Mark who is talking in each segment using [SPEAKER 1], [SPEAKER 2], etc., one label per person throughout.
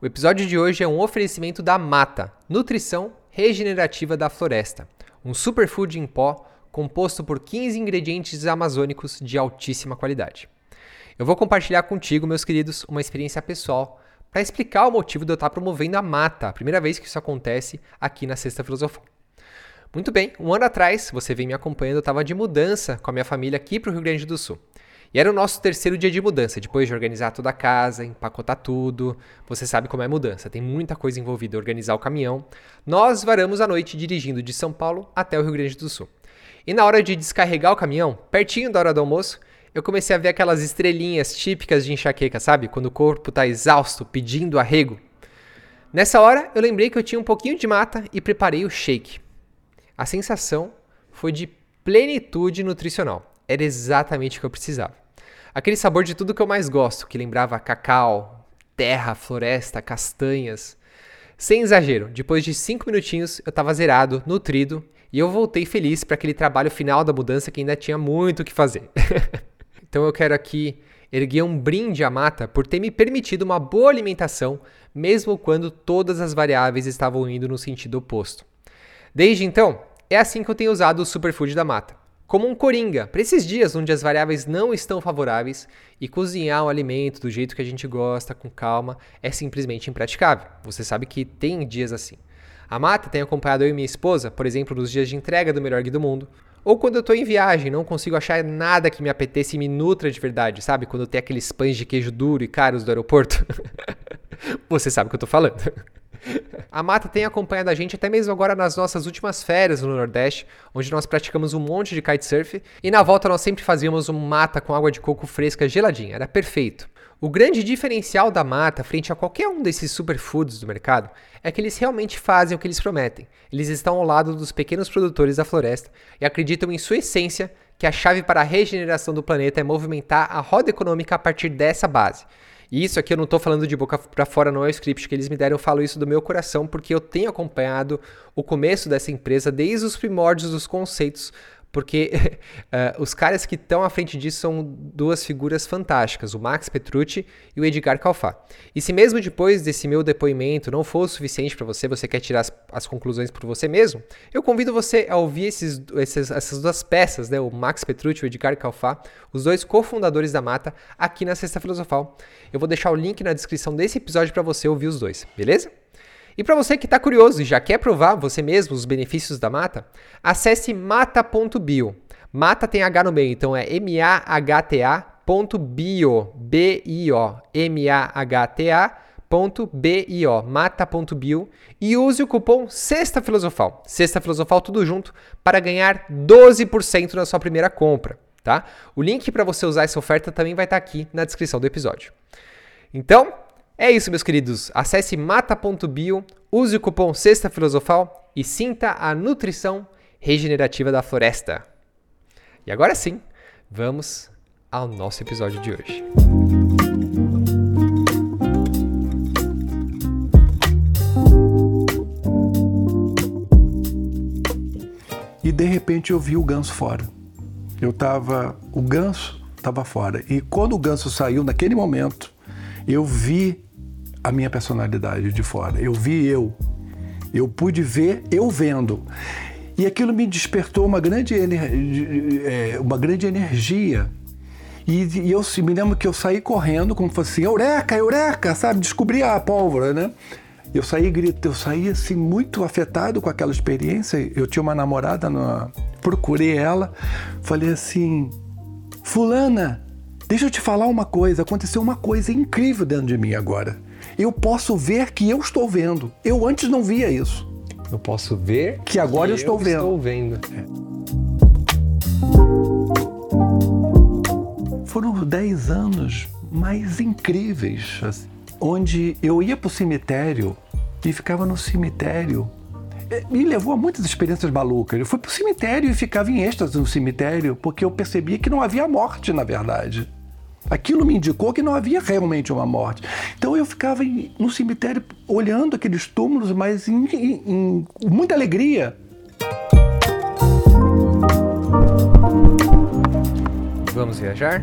[SPEAKER 1] O episódio de hoje é um oferecimento da Mata, nutrição regenerativa da floresta, um superfood em pó composto por 15 ingredientes amazônicos de altíssima qualidade. Eu vou compartilhar contigo, meus queridos, uma experiência pessoal para explicar o motivo de eu estar promovendo a Mata, a primeira vez que isso acontece aqui na Sexta Filosofal. Muito bem, um ano atrás, você vem me acompanhando, eu estava de mudança com a minha família aqui para o Rio Grande do Sul. E era o nosso terceiro dia de mudança, depois de organizar toda a casa, empacotar tudo. Você sabe como é mudança, tem muita coisa envolvida, organizar o caminhão. Nós varamos a noite dirigindo de São Paulo até o Rio Grande do Sul. E na hora de descarregar o caminhão, pertinho da hora do almoço, eu comecei a ver aquelas estrelinhas típicas de enxaqueca, sabe? Quando o corpo está exausto, pedindo arrego. Nessa hora, eu lembrei que eu tinha um pouquinho de mata e preparei o shake. A sensação foi de plenitude nutricional. Era exatamente o que eu precisava. Aquele sabor de tudo que eu mais gosto, que lembrava cacau, terra, floresta, castanhas. Sem exagero, depois de 5 minutinhos eu estava zerado, nutrido e eu voltei feliz para aquele trabalho final da mudança que ainda tinha muito o que fazer. então eu quero aqui erguer um brinde à mata por ter me permitido uma boa alimentação, mesmo quando todas as variáveis estavam indo no sentido oposto. Desde então, é assim que eu tenho usado o superfood da mata como um coringa para esses dias onde as variáveis não estão favoráveis e cozinhar um alimento do jeito que a gente gosta, com calma, é simplesmente impraticável. Você sabe que tem dias assim. A Mata tem acompanhado eu e minha esposa, por exemplo, nos dias de entrega do melhor guia do mundo, ou quando eu estou em viagem, não consigo achar nada que me apetece e me nutra de verdade, sabe? Quando tem aqueles pães de queijo duro e caros do aeroporto. Você sabe o que eu estou falando. A Mata tem acompanhado a gente até mesmo agora nas nossas últimas férias no Nordeste, onde nós praticamos um monte de kitesurf e na volta nós sempre fazíamos um mata com água de coco fresca geladinha, era perfeito. O grande diferencial da mata frente a qualquer um desses superfoods do mercado é que eles realmente fazem o que eles prometem. Eles estão ao lado dos pequenos produtores da floresta e acreditam em sua essência que a chave para a regeneração do planeta é movimentar a roda econômica a partir dessa base. E isso aqui eu não estou falando de boca para fora, não é o script que eles me deram, eu falo isso do meu coração porque eu tenho acompanhado o começo dessa empresa desde os primórdios dos conceitos porque uh, os caras que estão à frente disso são duas figuras fantásticas, o Max Petrucci e o Edgar Calfá. E se mesmo depois desse meu depoimento não for o suficiente para você, você quer tirar as, as, conclusões por você mesmo, eu convido você a ouvir esses, esses, essas duas peças, né, o Max Petrucci e o Edgar Calfá, os dois cofundadores da Mata, aqui na Sexta Filosofal. Eu vou deixar o link na descrição desse episódio para você ouvir os dois, beleza? E para você que está curioso e já quer provar você mesmo os benefícios da mata, acesse mata.bio. Mata tem H no meio, então é M-A-H-T-A.bio, B-I-O, M-A-H-T-A.bio, mata.bio e use o cupom Sexta Filosofal, Sexta Filosofal tudo junto, para ganhar 12% na sua primeira compra, tá? O link para você usar essa oferta também vai estar tá aqui na descrição do episódio. Então, é isso, meus queridos. Acesse mata.bio, use o cupom Sexta Filosofal e sinta a nutrição regenerativa da floresta. E agora sim, vamos ao nosso episódio de hoje.
[SPEAKER 2] E de repente eu vi o ganso fora. Eu tava, o ganso estava fora. E quando o ganso saiu naquele momento, eu vi a minha personalidade de fora. Eu vi eu. Eu pude ver eu vendo. E aquilo me despertou uma grande, é, uma grande energia. E, e, eu me lembro que eu saí correndo, como fosse assim, eureka, eureka, sabe? Descobri a pólvora, né? Eu saí grito, eu saí assim muito afetado com aquela experiência. Eu tinha uma namorada, no, procurei ela, falei assim, fulana, deixa eu te falar uma coisa, aconteceu uma coisa incrível dentro de mim agora eu posso ver que eu estou vendo. Eu antes não via isso.
[SPEAKER 1] Eu posso ver
[SPEAKER 2] que agora que eu estou eu vendo.
[SPEAKER 1] Estou vendo.
[SPEAKER 2] É. Foram dez anos mais incríveis, assim, onde eu ia para o cemitério e ficava no cemitério é, me levou a muitas experiências malucas. Eu fui para o cemitério e ficava em êxtase no cemitério, porque eu percebia que não havia morte, na verdade. Aquilo me indicou que não havia realmente uma morte. Então eu ficava em, no cemitério olhando aqueles túmulos, mas em, em, em muita alegria.
[SPEAKER 1] Vamos viajar?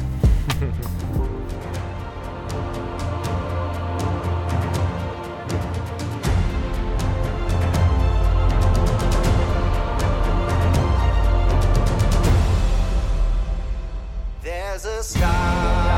[SPEAKER 1] There's a.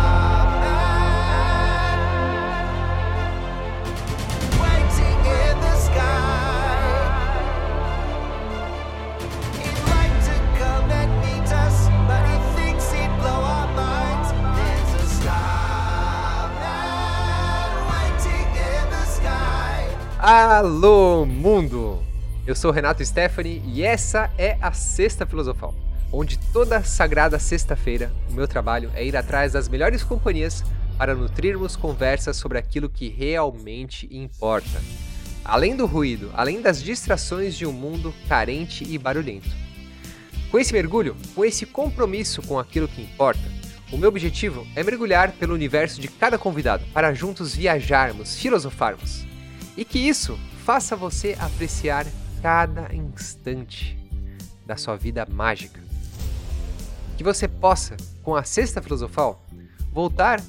[SPEAKER 1] Alô, mundo! Eu sou Renato Stephanie e essa é a Sexta Filosofal, onde toda sagrada sexta-feira o meu trabalho é ir atrás das melhores companhias para nutrirmos conversas sobre aquilo que realmente importa. Além do ruído, além das distrações de um mundo carente e barulhento. Com esse mergulho, com esse compromisso com aquilo que importa, o meu objetivo é mergulhar pelo universo de cada convidado para juntos viajarmos, filosofarmos e que isso faça você apreciar cada instante da sua vida mágica. Que você possa, com a Sexta Filosofal, voltar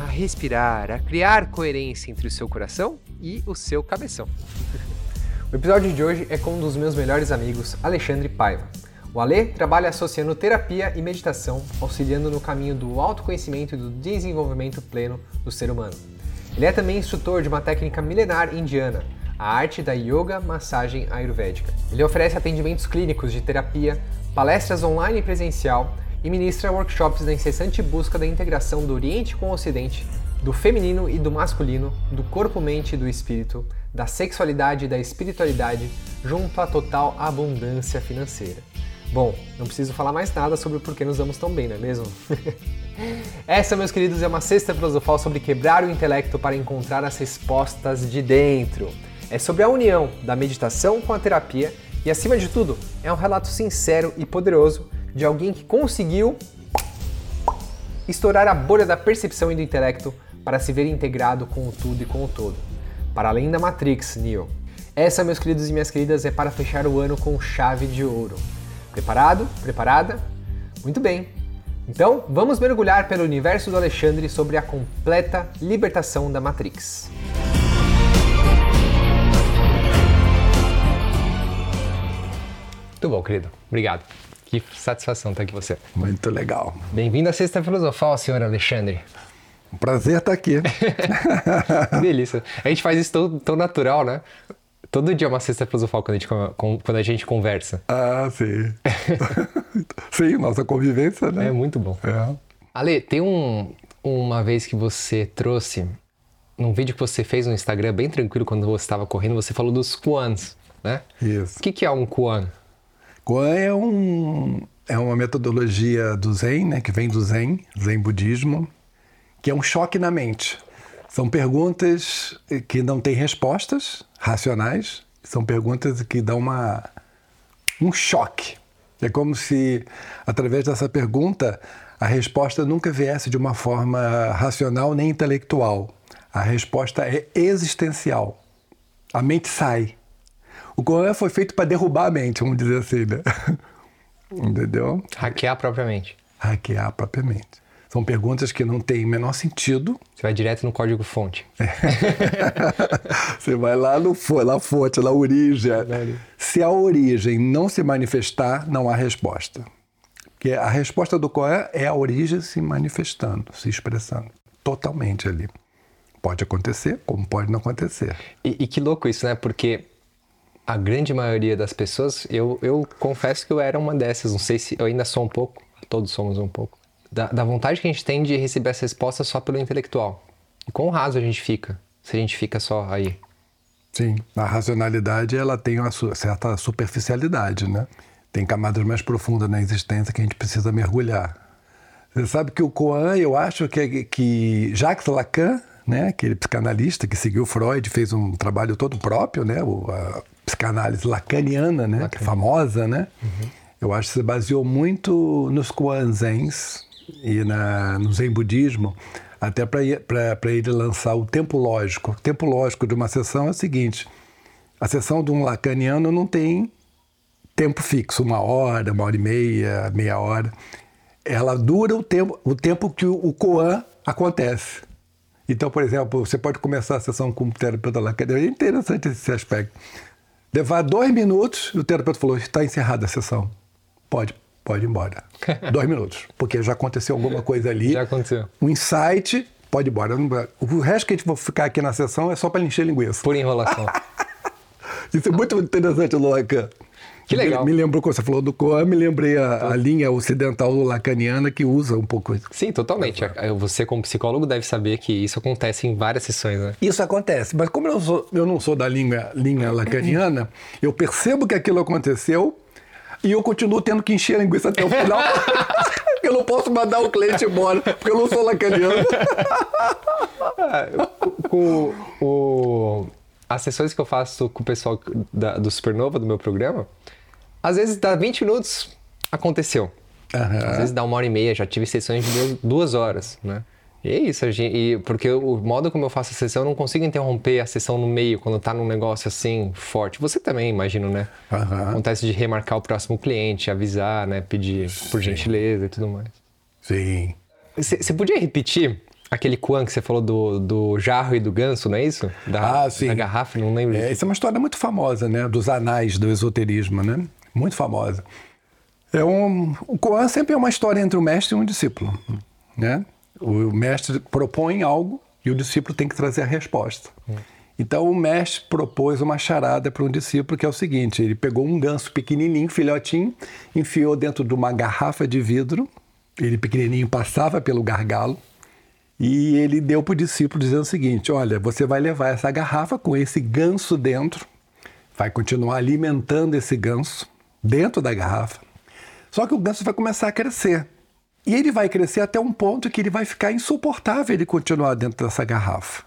[SPEAKER 1] a respirar, a criar coerência entre o seu coração e o seu cabeção. o episódio de hoje é com um dos meus melhores amigos, Alexandre Paiva. O Ale trabalha associando terapia e meditação, auxiliando no caminho do autoconhecimento e do desenvolvimento pleno do ser humano. Ele é também instrutor de uma técnica milenar indiana, a arte da yoga massagem ayurvédica. Ele oferece atendimentos clínicos de terapia, palestras online e presencial e ministra workshops na incessante busca da integração do Oriente com o Ocidente, do feminino e do masculino, do corpo-mente e do espírito, da sexualidade e da espiritualidade, junto à total abundância financeira. Bom, não preciso falar mais nada sobre por que nos damos tão bem, não é mesmo? Essa, meus queridos, é uma cesta filosofal sobre quebrar o intelecto para encontrar as respostas de dentro. É sobre a união da meditação com a terapia e, acima de tudo, é um relato sincero e poderoso de alguém que conseguiu estourar a bolha da percepção e do intelecto para se ver integrado com o tudo e com o todo. Para além da Matrix, Neo. Essa, meus queridos e minhas queridas, é para fechar o ano com chave de ouro. Preparado? Preparada? Muito bem. Então, vamos mergulhar pelo universo do Alexandre sobre a completa libertação da Matrix. Muito bom, querido. Obrigado. Que satisfação estar aqui com você.
[SPEAKER 2] Muito legal.
[SPEAKER 1] Bem-vindo à Sexta Filosofal, senhor Alexandre.
[SPEAKER 2] Um prazer estar aqui.
[SPEAKER 1] delícia. A gente faz isso tão, tão natural, né? Todo dia é uma sexta filosofal quando a gente, quando a gente conversa.
[SPEAKER 2] Ah, sim. sim, nossa convivência, né?
[SPEAKER 1] É muito bom. É. Ale, tem um, uma vez que você trouxe, num vídeo que você fez no Instagram, bem tranquilo, quando você estava correndo, você falou dos Kuans, né?
[SPEAKER 2] Isso.
[SPEAKER 1] O que, que é um Kuan?
[SPEAKER 2] Kuan é, um, é uma metodologia do Zen, né? Que vem do Zen, Zen budismo, que é um choque na mente. São perguntas que não têm respostas racionais, são perguntas que dão uma, um choque. É como se, através dessa pergunta, a resposta nunca viesse de uma forma racional nem intelectual. A resposta é existencial. A mente sai. O Corão foi feito para derrubar a mente, vamos dizer assim, né? Entendeu?
[SPEAKER 1] Hackear a própria mente.
[SPEAKER 2] Hackear a própria mente. São perguntas que não têm o menor sentido.
[SPEAKER 1] Você vai direto no código-fonte. É.
[SPEAKER 2] Você vai lá no na fonte, na origem. Se a origem não se manifestar, não há resposta. Porque a resposta do Coé é a origem se manifestando, se expressando. Totalmente ali. Pode acontecer, como pode não acontecer.
[SPEAKER 1] E, e que louco isso, né? Porque a grande maioria das pessoas, eu, eu confesso que eu era uma dessas. Não sei se eu ainda sou um pouco, todos somos um pouco da, da vontade que a gente tem de receber essa resposta só pelo intelectual. E quão raso a gente fica se a gente fica só aí?
[SPEAKER 2] Sim, a racionalidade ela tem uma certa superficialidade, né? Tem camadas mais profundas na existência que a gente precisa mergulhar. Você sabe que o Coan, eu acho que, que Jacques Lacan, né, aquele psicanalista que seguiu Freud, fez um trabalho todo próprio, né, a psicanálise lacaniana, né, Lacan. famosa, né? Uhum. Eu acho que se baseou muito nos Kuanzens, e na, no Zen Budismo, até para ele lançar o tempo lógico. O tempo lógico de uma sessão é o seguinte: a sessão de um lacaniano não tem tempo fixo, uma hora, uma hora e meia, meia hora. Ela dura o tempo, o tempo que o, Koan acontece. Então, por exemplo, você pode começar a sessão com o terapeuta lacaniano. É interessante esse aspecto. Levar dois minutos, o terapeuta falou: está encerrada a sessão. Pode pode ir embora. Dois minutos. Porque já aconteceu alguma coisa ali.
[SPEAKER 1] Já aconteceu.
[SPEAKER 2] Um insight, pode ir embora. O resto que a gente vai ficar aqui na sessão é só para encher linguiça.
[SPEAKER 1] Por enrolação.
[SPEAKER 2] Isso é muito interessante, Lacan.
[SPEAKER 1] Que legal.
[SPEAKER 2] Me, me lembrou quando você falou do Koan, me lembrei a, a linha ocidental lacaniana que usa um pouco isso.
[SPEAKER 1] Sim, totalmente. Você, como psicólogo, deve saber que isso acontece em várias sessões, né?
[SPEAKER 2] Isso acontece, mas como eu, sou, eu não sou da linha, linha lacaniana, eu percebo que aquilo aconteceu e eu continuo tendo que encher a linguiça até o final. eu não posso mandar o cliente embora, porque eu não sou lacaniano.
[SPEAKER 1] com o, as sessões que eu faço com o pessoal da, do Supernova, do meu programa, às vezes dá 20 minutos, aconteceu. Uhum. Às vezes dá uma hora e meia, já tive sessões de duas horas, né? E é isso, gente, e porque o modo como eu faço a sessão, eu não consigo interromper a sessão no meio, quando tá num negócio assim forte. Você também, imagino, né? Uhum. Acontece de remarcar o próximo cliente, avisar, né? Pedir por Sim. gentileza e tudo mais.
[SPEAKER 2] Sim.
[SPEAKER 1] Você podia repetir aquele Kwan que você falou do, do jarro e do ganso, não é isso? Da, ah, sim. Da garrafa, não lembro.
[SPEAKER 2] É, essa é uma história muito famosa, né? Dos anais do esoterismo, né? Muito famosa. É um, o Koan sempre é uma história entre o mestre e um discípulo, né? O mestre propõe algo e o discípulo tem que trazer a resposta. Hum. Então o mestre propôs uma charada para um discípulo que é o seguinte: ele pegou um ganso pequenininho, filhotinho, enfiou dentro de uma garrafa de vidro. Ele pequenininho passava pelo gargalo e ele deu para o discípulo dizendo o seguinte: Olha, você vai levar essa garrafa com esse ganso dentro, vai continuar alimentando esse ganso dentro da garrafa. Só que o ganso vai começar a crescer. E ele vai crescer até um ponto que ele vai ficar insuportável ele continuar dentro dessa garrafa.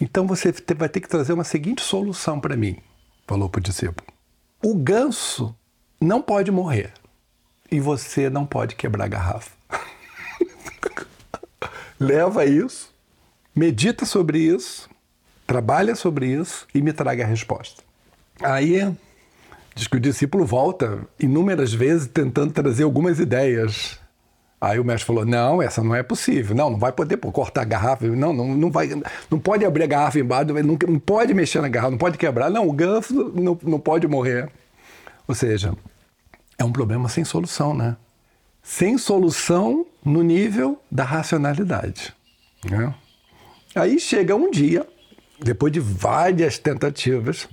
[SPEAKER 2] Então você vai ter que trazer uma seguinte solução para mim, falou para o discípulo. O ganso não pode morrer e você não pode quebrar a garrafa. Leva isso, medita sobre isso, trabalha sobre isso e me traga a resposta. Aí diz que o discípulo volta inúmeras vezes tentando trazer algumas ideias Aí o mestre falou: não, essa não é possível. Não, não vai poder pô, cortar a garrafa. Não, não, não, vai, não pode abrir a garrafa embaixo, não, não pode mexer na garrafa, não pode quebrar. Não, o ganso não, não pode morrer. Ou seja, é um problema sem solução, né? Sem solução no nível da racionalidade. Né? Aí chega um dia, depois de várias tentativas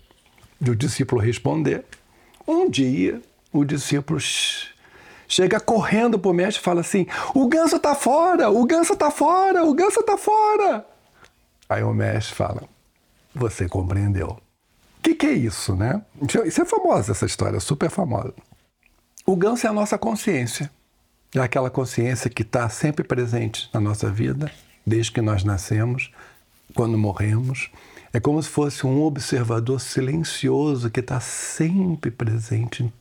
[SPEAKER 2] do discípulo responder, um dia o discípulo chega correndo pro mestre e fala assim: o ganso tá fora, o ganso tá fora, o ganso tá fora. Aí o mestre fala: você compreendeu. O que, que é isso, né? Isso é famosa, essa história, super famosa. O ganso é a nossa consciência. É aquela consciência que está sempre presente na nossa vida, desde que nós nascemos, quando morremos. É como se fosse um observador silencioso que está sempre presente em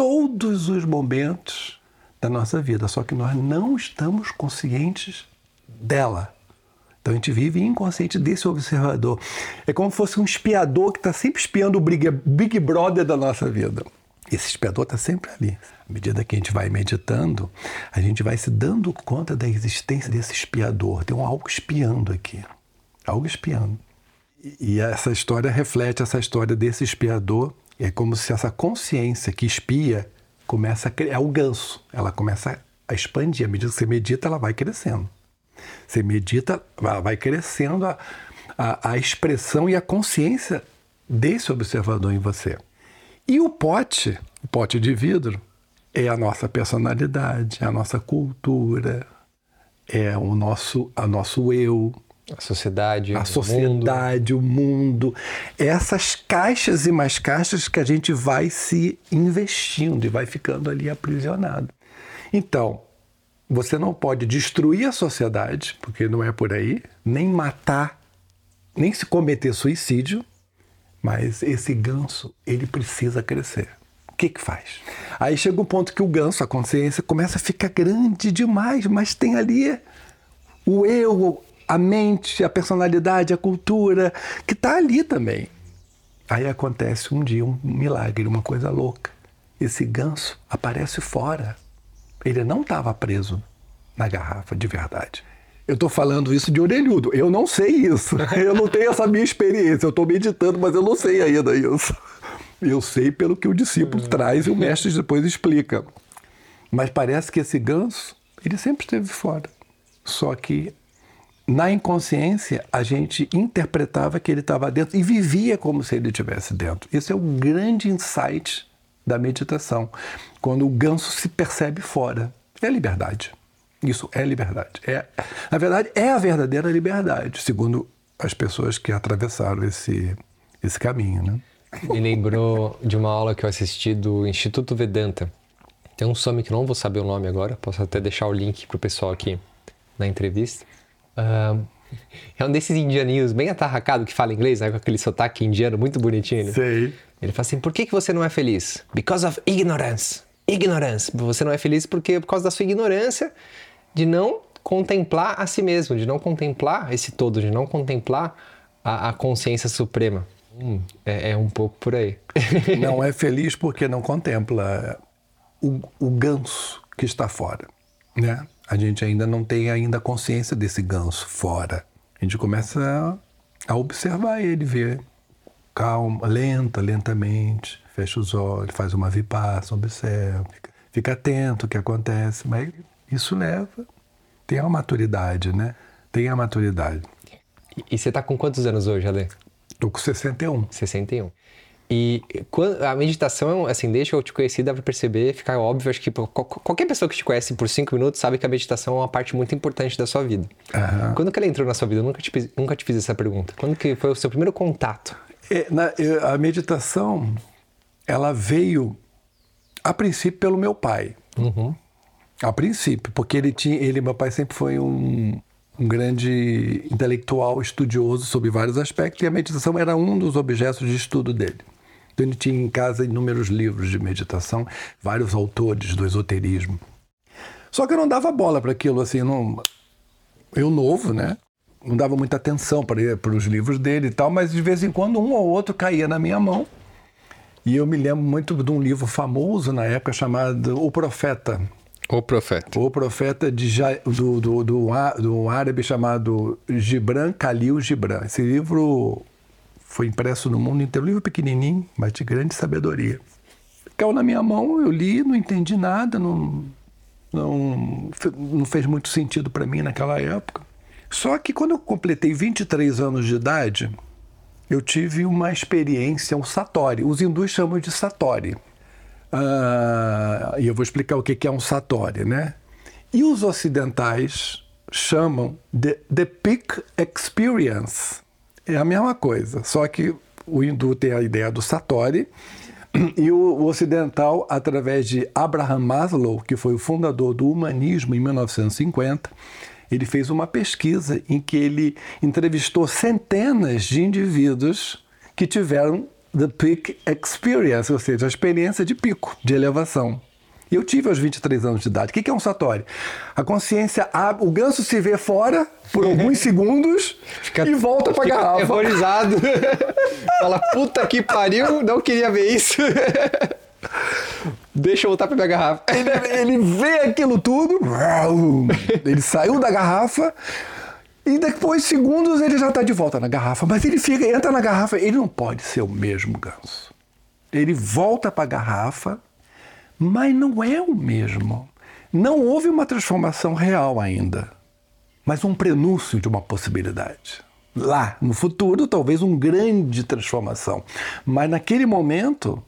[SPEAKER 2] todos os momentos da nossa vida, só que nós não estamos conscientes dela. Então a gente vive inconsciente desse observador. É como se fosse um espiador que está sempre espiando o Big, Brother da nossa vida. Esse espiador está sempre ali. À medida que a gente vai meditando, a gente vai se dando conta da existência desse espiador. Tem um algo espiando aqui. Algo espiando. E essa história reflete essa história desse espiador é como se essa consciência que espia começa a criar, é o ganso, ela começa a expandir. À medida que você medita, ela vai crescendo. Você medita, ela vai crescendo a, a, a expressão e a consciência desse observador em você. E o pote, o pote de vidro, é a nossa personalidade, é a nossa cultura, é o nosso, a nosso eu,
[SPEAKER 1] a sociedade.
[SPEAKER 2] A sociedade, mundo. o mundo. Essas caixas e mais caixas que a gente vai se investindo e vai ficando ali aprisionado. Então, você não pode destruir a sociedade, porque não é por aí, nem matar, nem se cometer suicídio, mas esse ganso, ele precisa crescer. O que que faz? Aí chega um ponto que o ganso, a consciência, começa a ficar grande demais, mas tem ali o eu, a mente, a personalidade, a cultura, que está ali também. Aí acontece um dia um milagre, uma coisa louca. Esse ganso aparece fora. Ele não estava preso na garrafa de verdade. Eu estou falando isso de orelhudo. Eu não sei isso. Eu não tenho essa minha experiência. Eu estou meditando, mas eu não sei ainda isso. Eu sei pelo que o discípulo traz e o mestre depois explica. Mas parece que esse ganso, ele sempre esteve fora. Só que na inconsciência, a gente interpretava que ele estava dentro e vivia como se ele estivesse dentro. Esse é o grande insight da meditação. Quando o ganso se percebe fora. É liberdade. Isso é liberdade. É, na verdade, é a verdadeira liberdade, segundo as pessoas que atravessaram esse, esse caminho. Né?
[SPEAKER 1] Me lembrou de uma aula que eu assisti do Instituto Vedanta. Tem um some que não vou saber o nome agora, posso até deixar o link para o pessoal aqui na entrevista. Uh, é um desses indianinhos bem atarracado que fala inglês, né, com aquele sotaque indiano muito bonitinho. Né?
[SPEAKER 2] Sei.
[SPEAKER 1] Ele fala assim: por que, que você não é feliz? Because of ignorance. Ignorance. Você não é feliz porque por causa da sua ignorância de não contemplar a si mesmo, de não contemplar esse todo, de não contemplar a, a consciência suprema. Hum, é, é, um pouco por aí.
[SPEAKER 2] não é feliz porque não contempla o, o ganso que está fora, né? A gente ainda não tem ainda consciência desse ganso fora. A gente começa a, a observar ele, ver calma, lenta, lentamente, fecha os olhos, faz uma vipassana, observa, fica, fica atento ao que acontece, mas isso leva, tem a maturidade, né? Tem a maturidade.
[SPEAKER 1] E, e você está com quantos anos hoje, Ale?
[SPEAKER 2] Tô com 61.
[SPEAKER 1] 61. E a meditação, assim, desde que eu te conheci, dá pra perceber, fica óbvio, acho que qualquer pessoa que te conhece por cinco minutos sabe que a meditação é uma parte muito importante da sua vida. Uhum. Quando que ela entrou na sua vida? Eu nunca te, nunca te fiz essa pergunta. Quando que foi o seu primeiro contato?
[SPEAKER 2] É, na, a meditação, ela veio, a princípio, pelo meu pai. Uhum. A princípio, porque ele tinha, ele, meu pai sempre foi um, um grande intelectual estudioso sobre vários aspectos e a meditação era um dos objetos de estudo dele. Então ele tinha em casa inúmeros livros de meditação, vários autores do esoterismo. Só que eu não dava bola para aquilo, assim, não... eu novo, né? Não dava muita atenção para, para os livros dele e tal, mas de vez em quando um ou outro caía na minha mão. E eu me lembro muito de um livro famoso na época chamado O Profeta.
[SPEAKER 1] O Profeta.
[SPEAKER 2] O Profeta de, do, do, do, do árabe chamado Gibran Khalil Gibran. Esse livro foi impresso no mundo inteiro, um livro pequenininho, mas de grande sabedoria. Caiu na minha mão, eu li, não entendi nada, não, não, não fez muito sentido para mim naquela época. Só que quando eu completei 23 anos de idade, eu tive uma experiência, um satori. Os hindus chamam de satori. Uh, e eu vou explicar o que é um satori, né? E os ocidentais chamam de The Peak Experience. É a mesma coisa, só que o hindu tem a ideia do Satori e o, ocidental, através de Abraham Maslow, que foi o fundador do humanismo em 1950, ele fez uma pesquisa em que ele entrevistou centenas de indivíduos que tiveram the peak experience, ou seja, a experiência de pico, de elevação. Eu tive aos 23 anos de idade. O que é um satori? A consciência abre, o ganso se vê fora por alguns segundos fica, e volta pra garrafa.
[SPEAKER 1] Terrorizado. Fala, puta que pariu, não queria ver isso. Deixa eu voltar pra minha garrafa.
[SPEAKER 2] Ele, ele vê aquilo tudo, ele saiu da garrafa, e depois, segundos, ele já está de volta na garrafa. Mas ele fica, entra na garrafa, ele não pode ser o mesmo ganso. Ele volta para a garrafa mas não é o mesmo. Não houve uma transformação real ainda, mas um prenúncio de uma possibilidade. Lá, no futuro, talvez uma grande transformação. Mas naquele momento,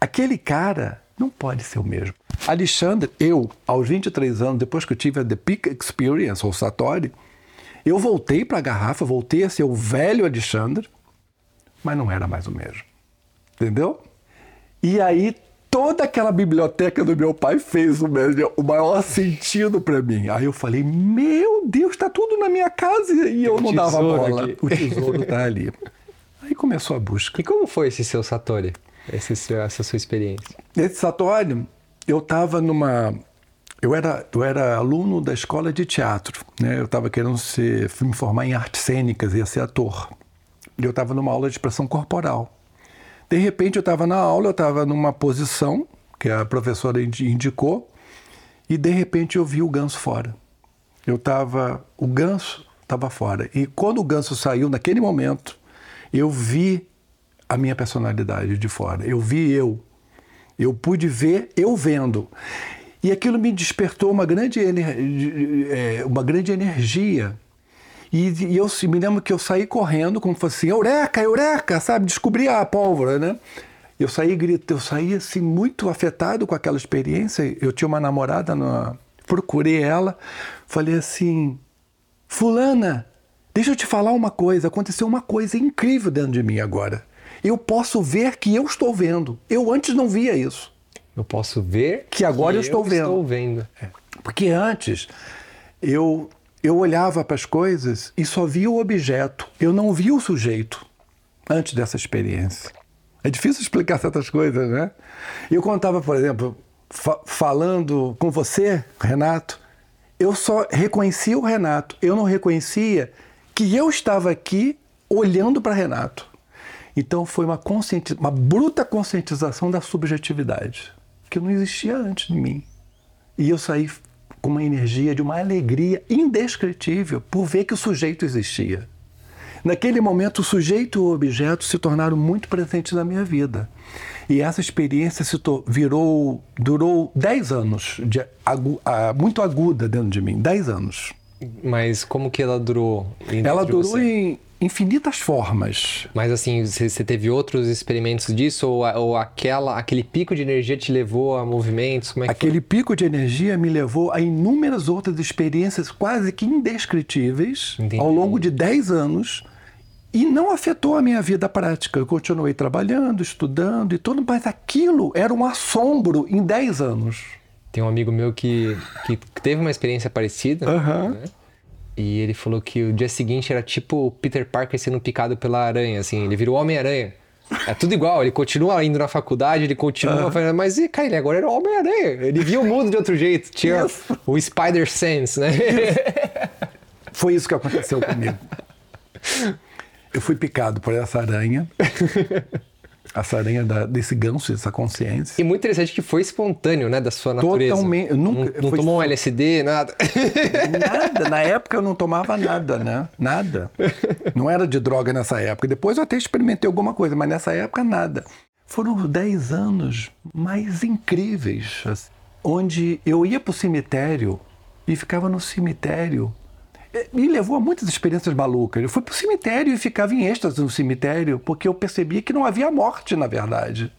[SPEAKER 2] aquele cara não pode ser o mesmo. Alexandre, eu, aos 23 anos, depois que eu tive a The Peak Experience, ou Satori, eu voltei para a garrafa, voltei a ser o velho Alexandre, mas não era mais o mesmo. Entendeu? E aí toda aquela biblioteca do meu pai fez o, o maior sentido para mim. Aí eu falei, meu Deus, está tudo na minha casa e eu não dava bola. Aqui. O tesouro está ali. Aí começou a busca.
[SPEAKER 1] E como foi esse seu Satori? Esse, essa sua experiência?
[SPEAKER 2] Esse Satori, eu estava numa... Eu era, eu era aluno da escola de teatro, né? Eu estava querendo ser, me formar em artes cênicas, ia ser ator. E eu estava numa aula de expressão corporal. De repente eu estava na aula, eu estava numa posição que a professora indicou, e de repente eu vi o ganso fora. Eu estava, o ganso estava fora. E quando o ganso saiu, naquele momento, eu vi a minha personalidade de fora. Eu vi eu. Eu pude ver eu vendo. E aquilo me despertou uma grande, é, uma grande energia e, e, eu me lembro que eu saí correndo, como se fosse assim, eureka, eureka, sabe? Descobri a pólvora, né? Eu saí grito, eu saí assim muito afetado com aquela experiência. Eu tinha uma namorada, no, procurei ela, falei assim: "Fulana, deixa eu te falar uma coisa, aconteceu uma coisa incrível dentro de mim agora. Eu posso ver que eu estou vendo. Eu antes não via isso.
[SPEAKER 1] Eu posso ver
[SPEAKER 2] que agora que eu estou
[SPEAKER 1] eu
[SPEAKER 2] vendo.
[SPEAKER 1] Estou vendo.
[SPEAKER 2] É. Porque antes eu eu olhava para as coisas e só via o objeto. Eu não via o sujeito antes dessa experiência. É difícil explicar certas coisas, né? Eu contava, por exemplo, fa falando com você, Renato, eu só reconhecia o Renato. Eu não reconhecia que eu estava aqui olhando para Renato. Então foi uma, uma bruta conscientização da subjetividade, que não existia antes de mim. E eu saí com uma energia de uma alegria indescritível por ver que o sujeito existia. Naquele momento, o sujeito e o objeto se tornaram muito presentes na minha vida. E essa experiência se virou, durou 10 anos, de, agu, muito aguda dentro de mim, 10 anos.
[SPEAKER 1] Mas como que ela durou?
[SPEAKER 2] Ela durou em infinitas formas.
[SPEAKER 1] Mas assim, você teve outros experimentos disso ou, ou aquela, aquele pico de energia te levou a movimentos? Como é
[SPEAKER 2] aquele
[SPEAKER 1] foi?
[SPEAKER 2] pico de energia me levou a inúmeras outras experiências quase que indescritíveis Entendi. ao longo de 10 anos e não afetou a minha vida prática. Eu continuei trabalhando, estudando e tudo, mas aquilo era um assombro em 10 anos.
[SPEAKER 1] Tem um amigo meu que, que teve uma experiência parecida.
[SPEAKER 2] Uhum. Né?
[SPEAKER 1] E ele falou que o dia seguinte era tipo o Peter Parker sendo picado pela aranha, assim, ele virou Homem-Aranha. É tudo igual, ele continua indo na faculdade, ele continua falando, mas e, cara, ele agora era Homem-Aranha. Ele via o mundo de outro jeito, tinha o Spider-Sense, né?
[SPEAKER 2] Foi isso que aconteceu comigo. Eu fui picado por essa aranha essa aranha da, desse ganso, dessa consciência.
[SPEAKER 1] E muito interessante que foi espontâneo, né, da sua natureza.
[SPEAKER 2] Totalmente.
[SPEAKER 1] Nunca, não, não tomou um LSD, nada?
[SPEAKER 2] Nada. Na época eu não tomava nada, né? Nada. Não era de droga nessa época. Depois eu até experimentei alguma coisa, mas nessa época nada. Foram 10 anos mais incríveis, assim, onde eu ia para o cemitério e ficava no cemitério me levou a muitas experiências malucas. Eu fui para o cemitério e ficava em êxtase no cemitério, porque eu percebia que não havia morte, na verdade.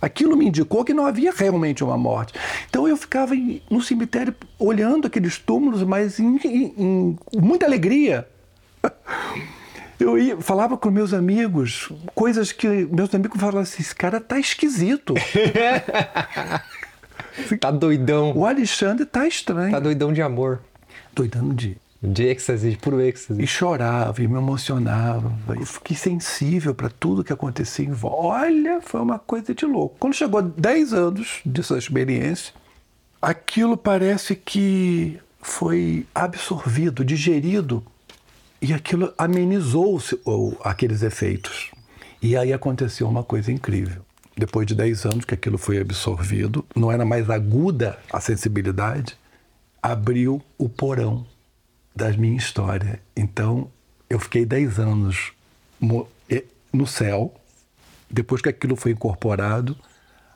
[SPEAKER 2] Aquilo me indicou que não havia realmente uma morte. Então eu ficava no cemitério olhando aqueles túmulos, mas em, em, em muita alegria. Eu ia, falava com meus amigos coisas que meus amigos falavam assim: esse cara tá esquisito.
[SPEAKER 1] tá doidão.
[SPEAKER 2] O Alexandre tá estranho.
[SPEAKER 1] Tá doidão de amor.
[SPEAKER 2] Doidão de
[SPEAKER 1] de êxtase, de puro êxtase.
[SPEAKER 2] E chorava, e me emocionava. E fiquei sensível para tudo que acontecia em volta. Olha, foi uma coisa de louco. Quando chegou 10 anos dessa experiência, aquilo parece que foi absorvido, digerido, e aquilo amenizou aqueles efeitos. E aí aconteceu uma coisa incrível. Depois de 10 anos que aquilo foi absorvido, não era mais aguda a sensibilidade, abriu o porão da minha história. Então, eu fiquei 10 anos no céu. Depois que aquilo foi incorporado,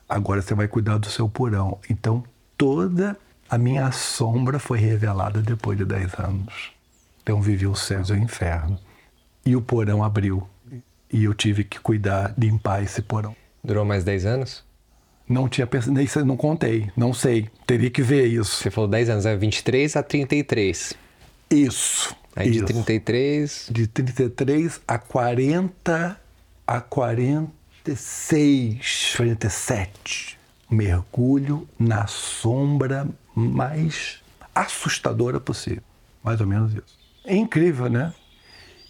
[SPEAKER 2] agora você vai cuidar do seu porão. Então, toda a minha sombra foi revelada depois de 10 anos. Então, vivi o céu e o inferno. E o porão abriu. E eu tive que cuidar, limpar esse porão.
[SPEAKER 1] Durou mais 10 anos?
[SPEAKER 2] Não tinha pensado, não contei, não sei. Teria que ver isso.
[SPEAKER 1] Você falou 10 anos, é 23 a 33.
[SPEAKER 2] Isso.
[SPEAKER 1] Aí
[SPEAKER 2] isso.
[SPEAKER 1] de 33.
[SPEAKER 2] De 33 a 40 a 46, 47. Mergulho na sombra mais assustadora possível. Mais ou menos isso. É incrível, né?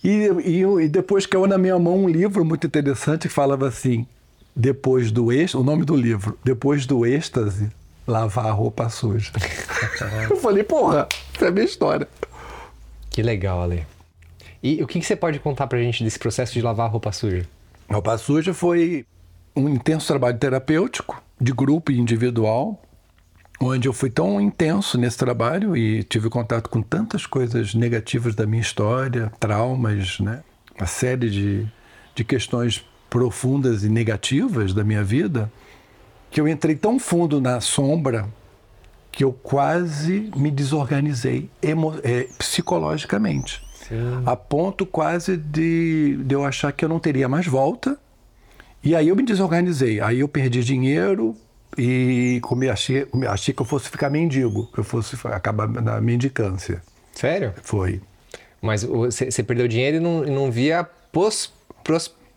[SPEAKER 2] E, e, e depois caiu na minha mão um livro muito interessante que falava assim: depois do êxtase, o nome do livro, depois do êxtase, lavar a roupa suja. Eu falei, porra, essa é a minha história.
[SPEAKER 1] Que legal, Ale. E o que, você pode contar pra gente desse processo de lavar roupa suja?
[SPEAKER 2] A roupa suja foi um intenso trabalho terapêutico, de grupo e individual, onde eu fui tão intenso nesse trabalho e tive contato com tantas coisas negativas da minha história, traumas, né? uma série de, de questões profundas e negativas da minha vida, que eu entrei tão fundo na sombra que eu quase me desorganizei é, psicologicamente. Sim. A ponto quase de, de eu achar que eu não teria mais volta E aí eu me desorganizei. Aí eu perdi dinheiro e come, achei, achei que eu fosse ficar mendigo, que eu fosse acabar na mendicância.
[SPEAKER 1] Sério?
[SPEAKER 2] Foi.
[SPEAKER 1] Mas você perdeu dinheiro e não, não via pos,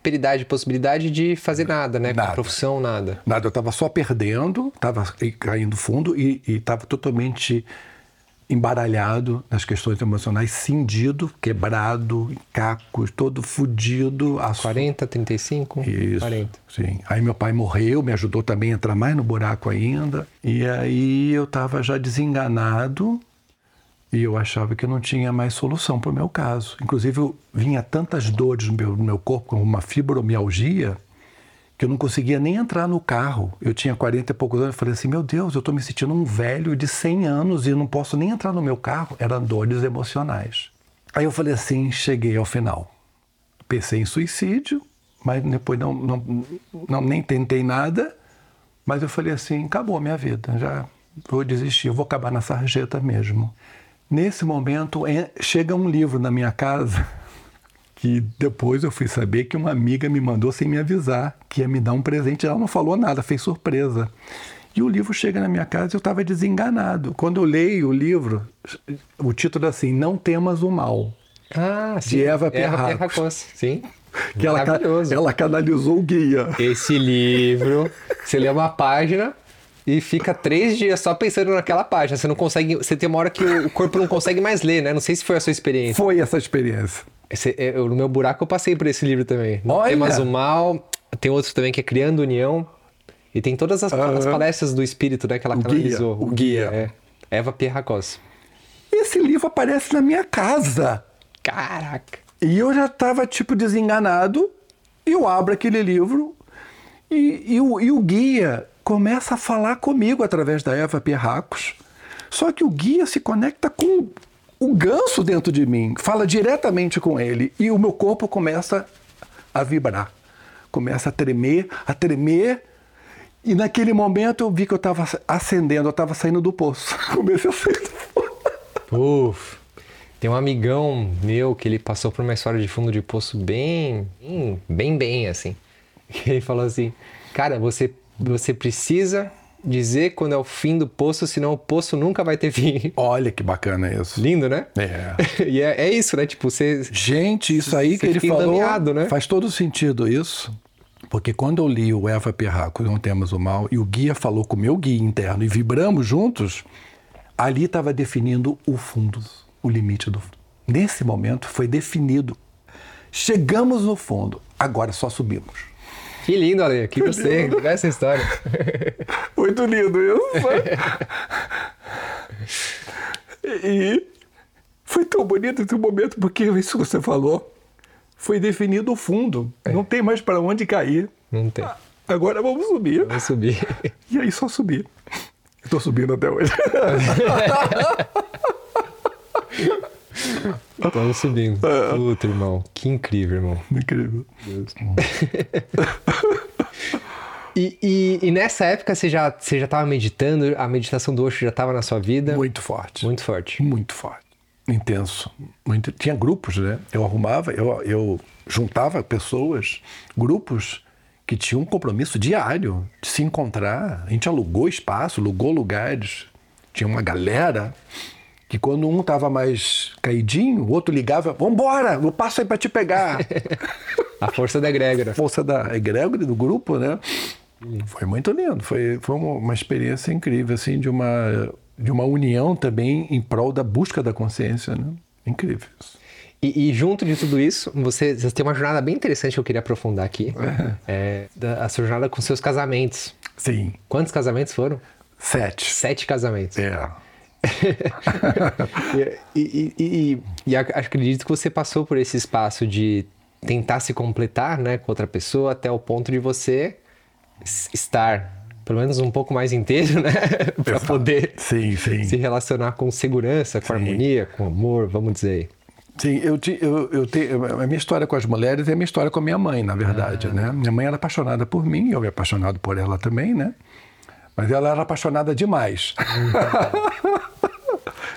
[SPEAKER 1] prosperidade, possibilidade de fazer nada, né?
[SPEAKER 2] Nada.
[SPEAKER 1] Com profissão, nada.
[SPEAKER 2] Nada, eu estava só perdendo, estava caindo fundo e estava totalmente embaralhado nas questões emocionais, cindido, quebrado, cacos, todo fudido.
[SPEAKER 1] A 40, 35?
[SPEAKER 2] Isso,
[SPEAKER 1] 40.
[SPEAKER 2] Sim. Aí meu pai morreu, me ajudou também a entrar mais no buraco ainda. E aí eu estava já desenganado e eu achava que não tinha mais solução para o meu caso. Inclusive, eu vinha tantas dores no meu, no meu corpo, como uma fibromialgia, que eu não conseguia nem entrar no carro. Eu tinha 40 e poucos anos, eu falei assim, meu Deus, eu estou me sentindo um velho de 100 anos e não posso nem entrar no meu carro. Eram dores emocionais. Aí eu falei assim, cheguei ao final. Pensei em suicídio, mas depois não, não, não nem tentei nada. Mas eu falei assim, acabou a minha vida, já vou desistir, eu vou acabar na sarjeta mesmo. Nesse momento, chega um livro na minha casa que depois eu fui saber que uma amiga me mandou sem me avisar que ia me dar um presente. Ela não falou nada, fez surpresa. E o livro chega na minha casa e eu estava desenganado. Quando eu leio o livro, o título é assim: Não temas o mal.
[SPEAKER 1] Ah, sim.
[SPEAKER 2] De Eva Perracos.
[SPEAKER 1] Eva sim.
[SPEAKER 2] Que ela, ela canalizou o guia.
[SPEAKER 1] Esse livro, você lê uma página, e fica três dias só pensando naquela página. Você não consegue. Você tem uma hora que o corpo não consegue mais ler, né? Não sei se foi a sua experiência.
[SPEAKER 2] Foi essa experiência.
[SPEAKER 1] Esse, eu, no meu buraco eu passei por esse livro também.
[SPEAKER 2] Olha.
[SPEAKER 1] Temas do Mal. Tem outro também que é Criando União. E tem todas as, uhum. as palestras do espírito, né? Que ela
[SPEAKER 2] o
[SPEAKER 1] canalizou.
[SPEAKER 2] Guia, o, guia.
[SPEAKER 1] É. Eva Pierracos.
[SPEAKER 2] Esse livro aparece na minha casa.
[SPEAKER 1] Caraca.
[SPEAKER 2] E eu já estava, tipo, desenganado. E eu abro aquele livro. E, e, o, e o guia começa a falar comigo através da Eva Pierracos. Só que o guia se conecta com o ganso dentro de mim, fala diretamente com ele e o meu corpo começa a vibrar, começa a tremer, a tremer. E naquele momento eu vi que eu estava acendendo, eu estava saindo do poço. Comecei a sair do
[SPEAKER 1] poço. Tem um amigão meu que ele passou por uma história de fundo de poço bem, bem, bem, assim. Ele falou assim, cara, você, você precisa dizer quando é o fim do poço, senão o poço nunca vai ter fim.
[SPEAKER 2] Olha que bacana isso.
[SPEAKER 1] Lindo, né?
[SPEAKER 2] É.
[SPEAKER 1] e é, é, isso, né? Tipo, você.
[SPEAKER 2] Gente, isso aí que ele falou né? faz todo sentido isso. Porque quando eu li o Eva Perraco, Não Temos o Mal, e o guia falou com o meu guia interno e vibramos juntos, ali estava definindo o fundo, o limite do fundo. Nesse momento foi definido. Chegamos no fundo, agora só subimos.
[SPEAKER 1] Que lindo, Ale. Que gostei. Legal essa história.
[SPEAKER 2] Muito lindo isso. e foi tão bonito esse momento, porque isso que você falou foi definido o fundo. É. Não tem mais para onde cair.
[SPEAKER 1] Não tem.
[SPEAKER 2] Agora vamos subir.
[SPEAKER 1] Vamos subir.
[SPEAKER 2] E aí só subir. Estou subindo até hoje.
[SPEAKER 1] Estamos subindo. É. Puta, irmão. Que incrível, irmão.
[SPEAKER 2] Incrível.
[SPEAKER 1] Deus. e, e, e, nessa época você já você já estava meditando? A meditação do Osho já estava na sua vida?
[SPEAKER 2] Muito forte.
[SPEAKER 1] Muito forte.
[SPEAKER 2] Muito forte. Intenso. Muito... Tinha grupos, né? Eu arrumava, eu, eu juntava pessoas, grupos que tinham um compromisso diário de se encontrar. A gente alugou espaço, alugou lugares. Tinha uma galera que quando um estava mais caidinho, o outro ligava, vambora, eu passo aí para te pegar.
[SPEAKER 1] a força da egrégora. A
[SPEAKER 2] força da egrégora do grupo, né? Foi muito lindo, foi, foi uma, experiência incrível, assim, de uma, de uma união também em prol da busca da consciência, né? Incrível.
[SPEAKER 1] E, e, junto de tudo isso, você, você tem uma jornada bem interessante que eu queria aprofundar aqui. É. É, a sua jornada com seus casamentos.
[SPEAKER 2] Sim.
[SPEAKER 1] Quantos casamentos foram?
[SPEAKER 2] Sete.
[SPEAKER 1] Sete casamentos.
[SPEAKER 2] É.
[SPEAKER 1] e, e, e, e, acredito que você passou por esse espaço de tentar se completar né, com outra pessoa até o ponto de você estar pelo menos um pouco mais inteiro, né? para poder
[SPEAKER 2] sim, sim.
[SPEAKER 1] se relacionar com segurança, com sim. harmonia, com amor, vamos dizer.
[SPEAKER 2] Sim, eu, eu, eu tenho, a minha história com as mulheres é a minha história com a minha mãe, na verdade, ah. né? Minha mãe era apaixonada por mim, eu era apaixonado por ela também, né? Mas ela era apaixonada demais.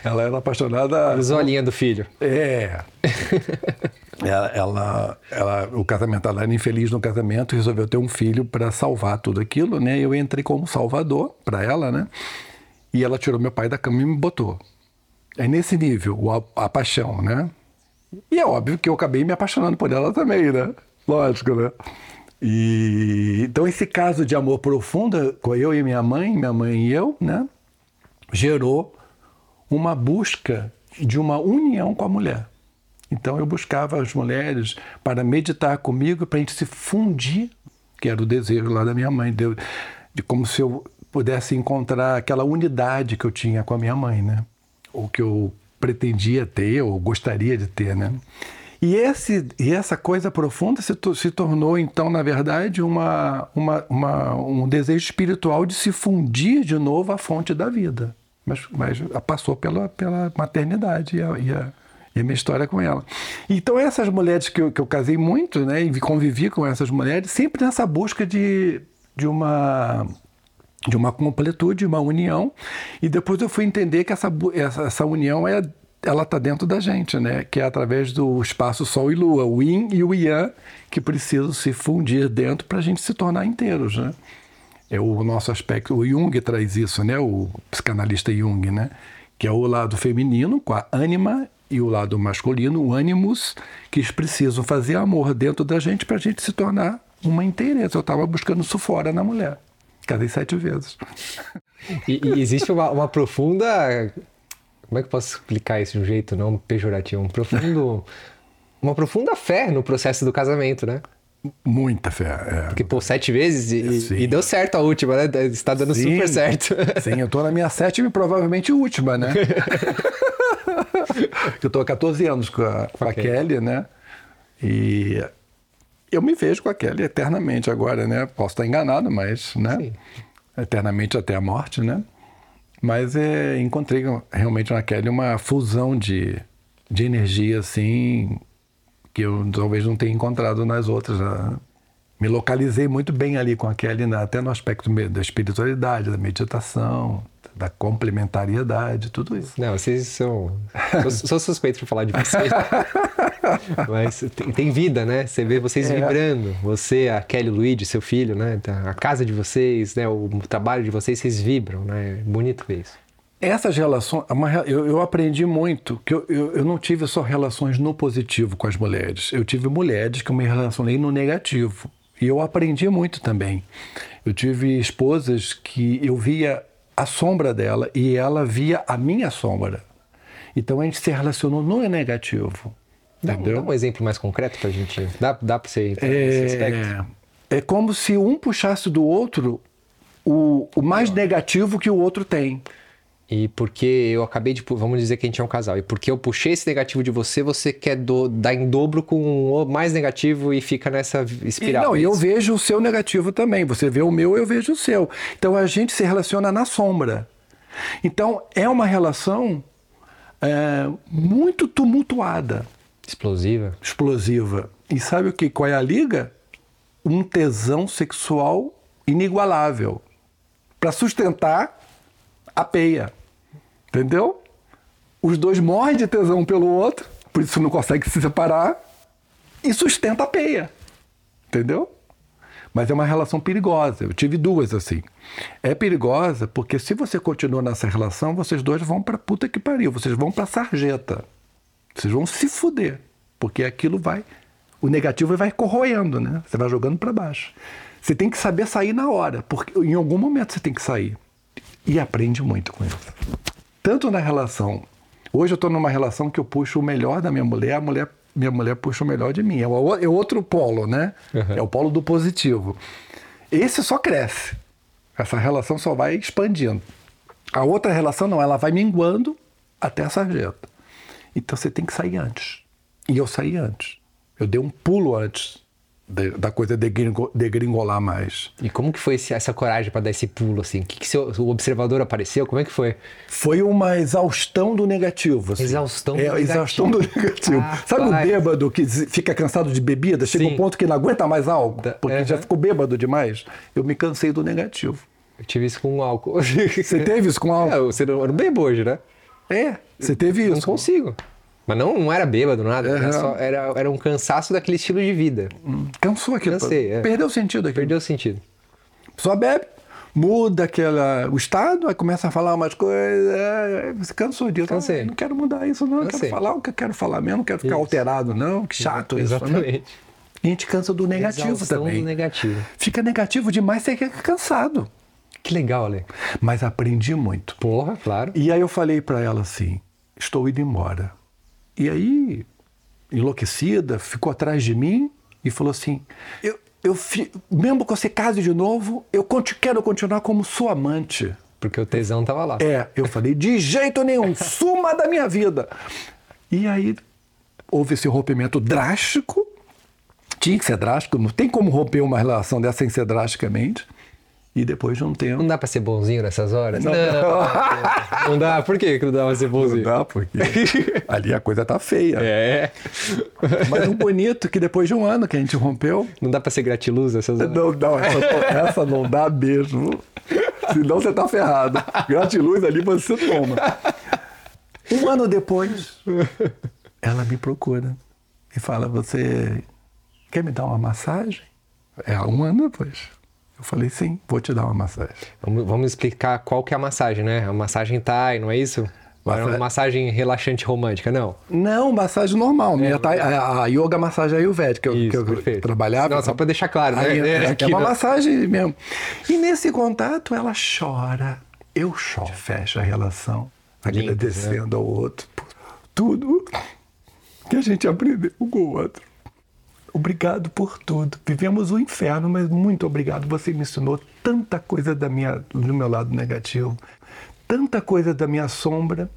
[SPEAKER 2] Ela era apaixonada.
[SPEAKER 1] Zolinha do filho.
[SPEAKER 2] É. ela, ela, ela, o casamento, ela era infeliz no casamento, resolveu ter um filho para salvar tudo aquilo, né? Eu entrei como salvador para ela, né? E ela tirou meu pai da cama e me botou. É nesse nível, a, a paixão, né? E é óbvio que eu acabei me apaixonando por ela também, né? Lógico, né? E então esse caso de amor profundo com eu e minha mãe, minha mãe e eu, né, gerou uma busca de uma união com a mulher. Então eu buscava as mulheres para meditar comigo, para a gente se fundir, que era o desejo lá da minha mãe, de, de como se eu pudesse encontrar aquela unidade que eu tinha com a minha mãe, né? Ou que eu pretendia ter, ou gostaria de ter, né? E, esse, e essa coisa profunda se, se tornou, então, na verdade, uma, uma, uma, um desejo espiritual de se fundir de novo à fonte da vida. Mas, mas passou pela, pela maternidade e a, e a e a minha história com ela. Então, essas mulheres que eu, que eu casei muito, né, e convivi com essas mulheres, sempre nessa busca de, de uma de uma completude, uma união, e depois eu fui entender que essa, essa, essa união é ela está dentro da gente, né? Que é através do espaço Sol e Lua, o Yin e o Yang, que precisam se fundir dentro para a gente se tornar inteiros, né? É o nosso aspecto. O Jung traz isso, né? O psicanalista Jung, né? Que é o lado feminino com a ânima e o lado masculino, o ânimos, que precisam fazer amor dentro da gente para a gente se tornar uma inteireza. Eu estava buscando isso fora na mulher. Casei sete vezes.
[SPEAKER 1] E, e existe uma, uma, profunda. Como é que eu posso explicar isso de um jeito não pejorativo? Um profundo. uma profunda fé no processo do casamento, né?
[SPEAKER 2] Muita fé. É.
[SPEAKER 1] Porque, pô, sete vezes e, e, deu certo a última, né? Está dando sim, super certo.
[SPEAKER 2] Sim, eu tô na minha sétima e provavelmente última, né? eu tô há 14 anos com a, com a Kelly, né? E eu me vejo com a Kelly eternamente agora, né? Posso estar enganado, mas, né? Sim. Eternamente até a morte, né? Mas é, encontrei realmente na Kelly uma fusão de, de energia, assim, que eu talvez não tenha encontrado nas outras. Né? Me localizei muito bem ali com a Kelly, né? até no aspecto da espiritualidade, da meditação, da complementariedade, tudo isso.
[SPEAKER 1] Não, vocês são. sou, sou suspeito de falar de vocês. Mas tem, tem, vida, né? Você vê vocês é. vibrando. Você, a Kelly Luigi, seu filho, né? A casa de vocês, né? O trabalho de vocês, vocês vibram, né? Bonito ver isso
[SPEAKER 2] essas relações, eu, eu aprendi muito que eu, eu, eu, não tive só relações no positivo com as mulheres. Eu tive mulheres que eu me relacionei no negativo. E eu aprendi muito também. Eu tive esposas que eu via a sombra dela e ela via a minha sombra. Então a gente se relacionou no negativo.
[SPEAKER 1] Dá,
[SPEAKER 2] entendeu?
[SPEAKER 1] Dá um exemplo mais concreto para a gente. Dá, dá para você
[SPEAKER 2] entender é, esse aspecto? É como se um puxasse do outro o, o mais negativo que o outro tem.
[SPEAKER 1] E porque eu acabei de. Vamos dizer que a gente é um casal. E porque eu puxei esse negativo de você, você quer do, dar em dobro com o mais negativo e fica nessa espiral.
[SPEAKER 2] E não, e eu vejo o seu negativo também. Você vê o meu, eu vejo o seu. Então a gente se relaciona na sombra. Então é uma relação é, muito tumultuada.
[SPEAKER 1] Explosiva.
[SPEAKER 2] Explosiva. E sabe o que? Qual é a liga? Um tesão sexual inigualável. Para sustentar a peia. Entendeu? Os dois morrem de tesão um pelo outro, por isso não consegue se separar, e sustenta a peia. Entendeu? Mas é uma relação perigosa. Eu tive duas assim. É perigosa porque se você continua nessa relação, vocês dois vão para puta que pariu, vocês vão para sarjeta. Vocês vão se fuder, porque aquilo vai o negativo vai corroendo, né? Você vai jogando para baixo. Você tem que saber sair na hora, porque em algum momento você tem que sair. E aprende muito com isso tanto na relação. Hoje eu estou numa relação que eu puxo o melhor da minha mulher, a mulher, minha mulher puxa o melhor de mim. É o, é outro polo, né? Uhum. É o polo do positivo. Esse só cresce. Essa relação só vai expandindo. A outra relação não, ela vai minguando até a sarjeta. Então você tem que sair antes. E eu saí antes. Eu dei um pulo antes de, da coisa degringolar mais.
[SPEAKER 1] E como que foi esse, essa coragem para dar esse pulo assim? Que, que seu, o observador apareceu? Como é que foi?
[SPEAKER 2] Foi uma exaustão do negativo. Assim.
[SPEAKER 1] Exaustão
[SPEAKER 2] do é, negativo. Exaustão do negativo. Ah, Sabe o bêbado que fica cansado de bebida? Chega Sim. um ponto que não aguenta mais algo, porque já ficou bêbado demais. Eu me cansei do negativo.
[SPEAKER 1] Eu tive isso com álcool.
[SPEAKER 2] Você teve isso com álcool? É,
[SPEAKER 1] você não, eu não bebo hoje, né?
[SPEAKER 2] É, você teve isso.
[SPEAKER 1] Não consigo. Mas não, não era bêbado, nada. Era, só- era, era um cansaço daquele estilo de vida.
[SPEAKER 2] Cansou aquilo.
[SPEAKER 1] Cansei, é.
[SPEAKER 2] Perdeu o sentido aqui.
[SPEAKER 1] Perdeu o sentido.
[SPEAKER 2] Só bebe, muda aquela, o estado, aí começa a falar umas coisas. é, Você cansou disso.
[SPEAKER 1] Cansei.
[SPEAKER 2] Ah, não quero mudar isso, não. Eu
[SPEAKER 1] Cansei.
[SPEAKER 2] quero falar o que eu quero falar mesmo, não quero ficar
[SPEAKER 1] Isso.
[SPEAKER 2] alterado, não. Que chato isso. Né?
[SPEAKER 1] Exatamente.
[SPEAKER 2] E a gente cansa do negativo
[SPEAKER 1] Exaustão
[SPEAKER 2] também.
[SPEAKER 1] do negativo.
[SPEAKER 2] Fica negativo demais, você fica cansado.
[SPEAKER 1] Que legal, Ale.
[SPEAKER 2] Mas aprendi muito.
[SPEAKER 1] Porra, claro.
[SPEAKER 2] E aí eu falei para ela assim: estou indo embora. E aí, enlouquecida, ficou atrás de mim e falou assim: eu, eu fi- mesmo que você case de novo, eu quero continuar como sua amante.
[SPEAKER 1] Porque o tesão tava lá.
[SPEAKER 2] É, eu falei: de jeito nenhum, suma da minha vida. E aí houve esse rompimento drástico. Tinha que ser drástico, não tem como romper uma relação dessa sem ser drasticamente. E depois de um tempo.
[SPEAKER 1] Não dá pra ser bonzinho nessas horas?
[SPEAKER 2] Não.
[SPEAKER 1] Não dá. Por que que não dá pra ser
[SPEAKER 2] Não
[SPEAKER 1] bonzinho?
[SPEAKER 2] dá, porque ali a coisa tá feia.
[SPEAKER 1] É.
[SPEAKER 2] Mas o bonito é que depois de um ano que a gente rompeu,
[SPEAKER 1] Não dá pra ser gratiluz nessas horas?
[SPEAKER 2] não, não, essa, essa não dá mesmo. Senão você tá ferrado. Gratiluz ali você toma. Um ano depois, ela me procura e fala: Você quer me dar uma massagem? É, um ano depois. Eu falei: Sim, vou te dar uma massagem.
[SPEAKER 1] Vamos, vamos explicar qual que é a massagem, né? A massagem Thai, não é isso? Ou Era uma
[SPEAKER 2] Massa-
[SPEAKER 1] massagem relaxante romântica, não?
[SPEAKER 2] Não, massagem normal. Minha tá, a, a yoga massagem ayurvédica que eu,
[SPEAKER 1] Isso,
[SPEAKER 2] que eu trabalhava.
[SPEAKER 1] Não, só pra deixar claro, né?
[SPEAKER 2] Aí,
[SPEAKER 1] É,
[SPEAKER 2] é, é uma
[SPEAKER 1] não-
[SPEAKER 2] massagem mesmo. E nesse contato ela chora, eu choro. Fecha a relação,
[SPEAKER 1] Lindo,
[SPEAKER 2] agradecendo ao outro por tudo que a gente aprendeu com o outro. Obrigado por tudo. Vivemos o inferno, mas muito obrigado. Você me ensinou tanta coisa da minha, do meu lado negativo, tanta coisa da minha sombra,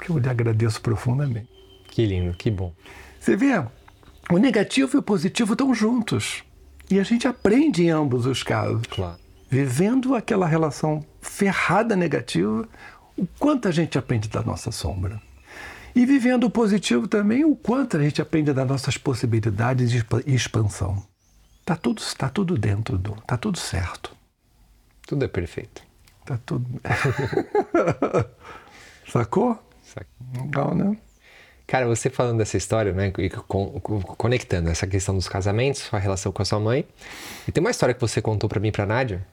[SPEAKER 2] que eu lhe agradeço profundamente.
[SPEAKER 1] Que lindo, que bom.
[SPEAKER 2] Você vê, o negativo e o positivo estão juntos. E a gente aprende em ambos os casos.
[SPEAKER 1] Claro.
[SPEAKER 2] Vivendo aquela relação ferrada negativa, o quanto a gente aprende da nossa sombra. E vivendo o positivo também, o quanto a gente aprende das nossas possibilidades de expa- expansão. Tá tudo, tá tudo dentro do. Tá tudo certo.
[SPEAKER 1] Tudo é perfeito.
[SPEAKER 2] Tá tudo. Sacou?
[SPEAKER 1] Saca?
[SPEAKER 2] Legal, né?
[SPEAKER 1] Cara, você falando dessa história, né, e con- con- conectando essa questão dos casamentos, sua relação com a sua mãe, e tem uma história que você contou pra mim e pra Nádia,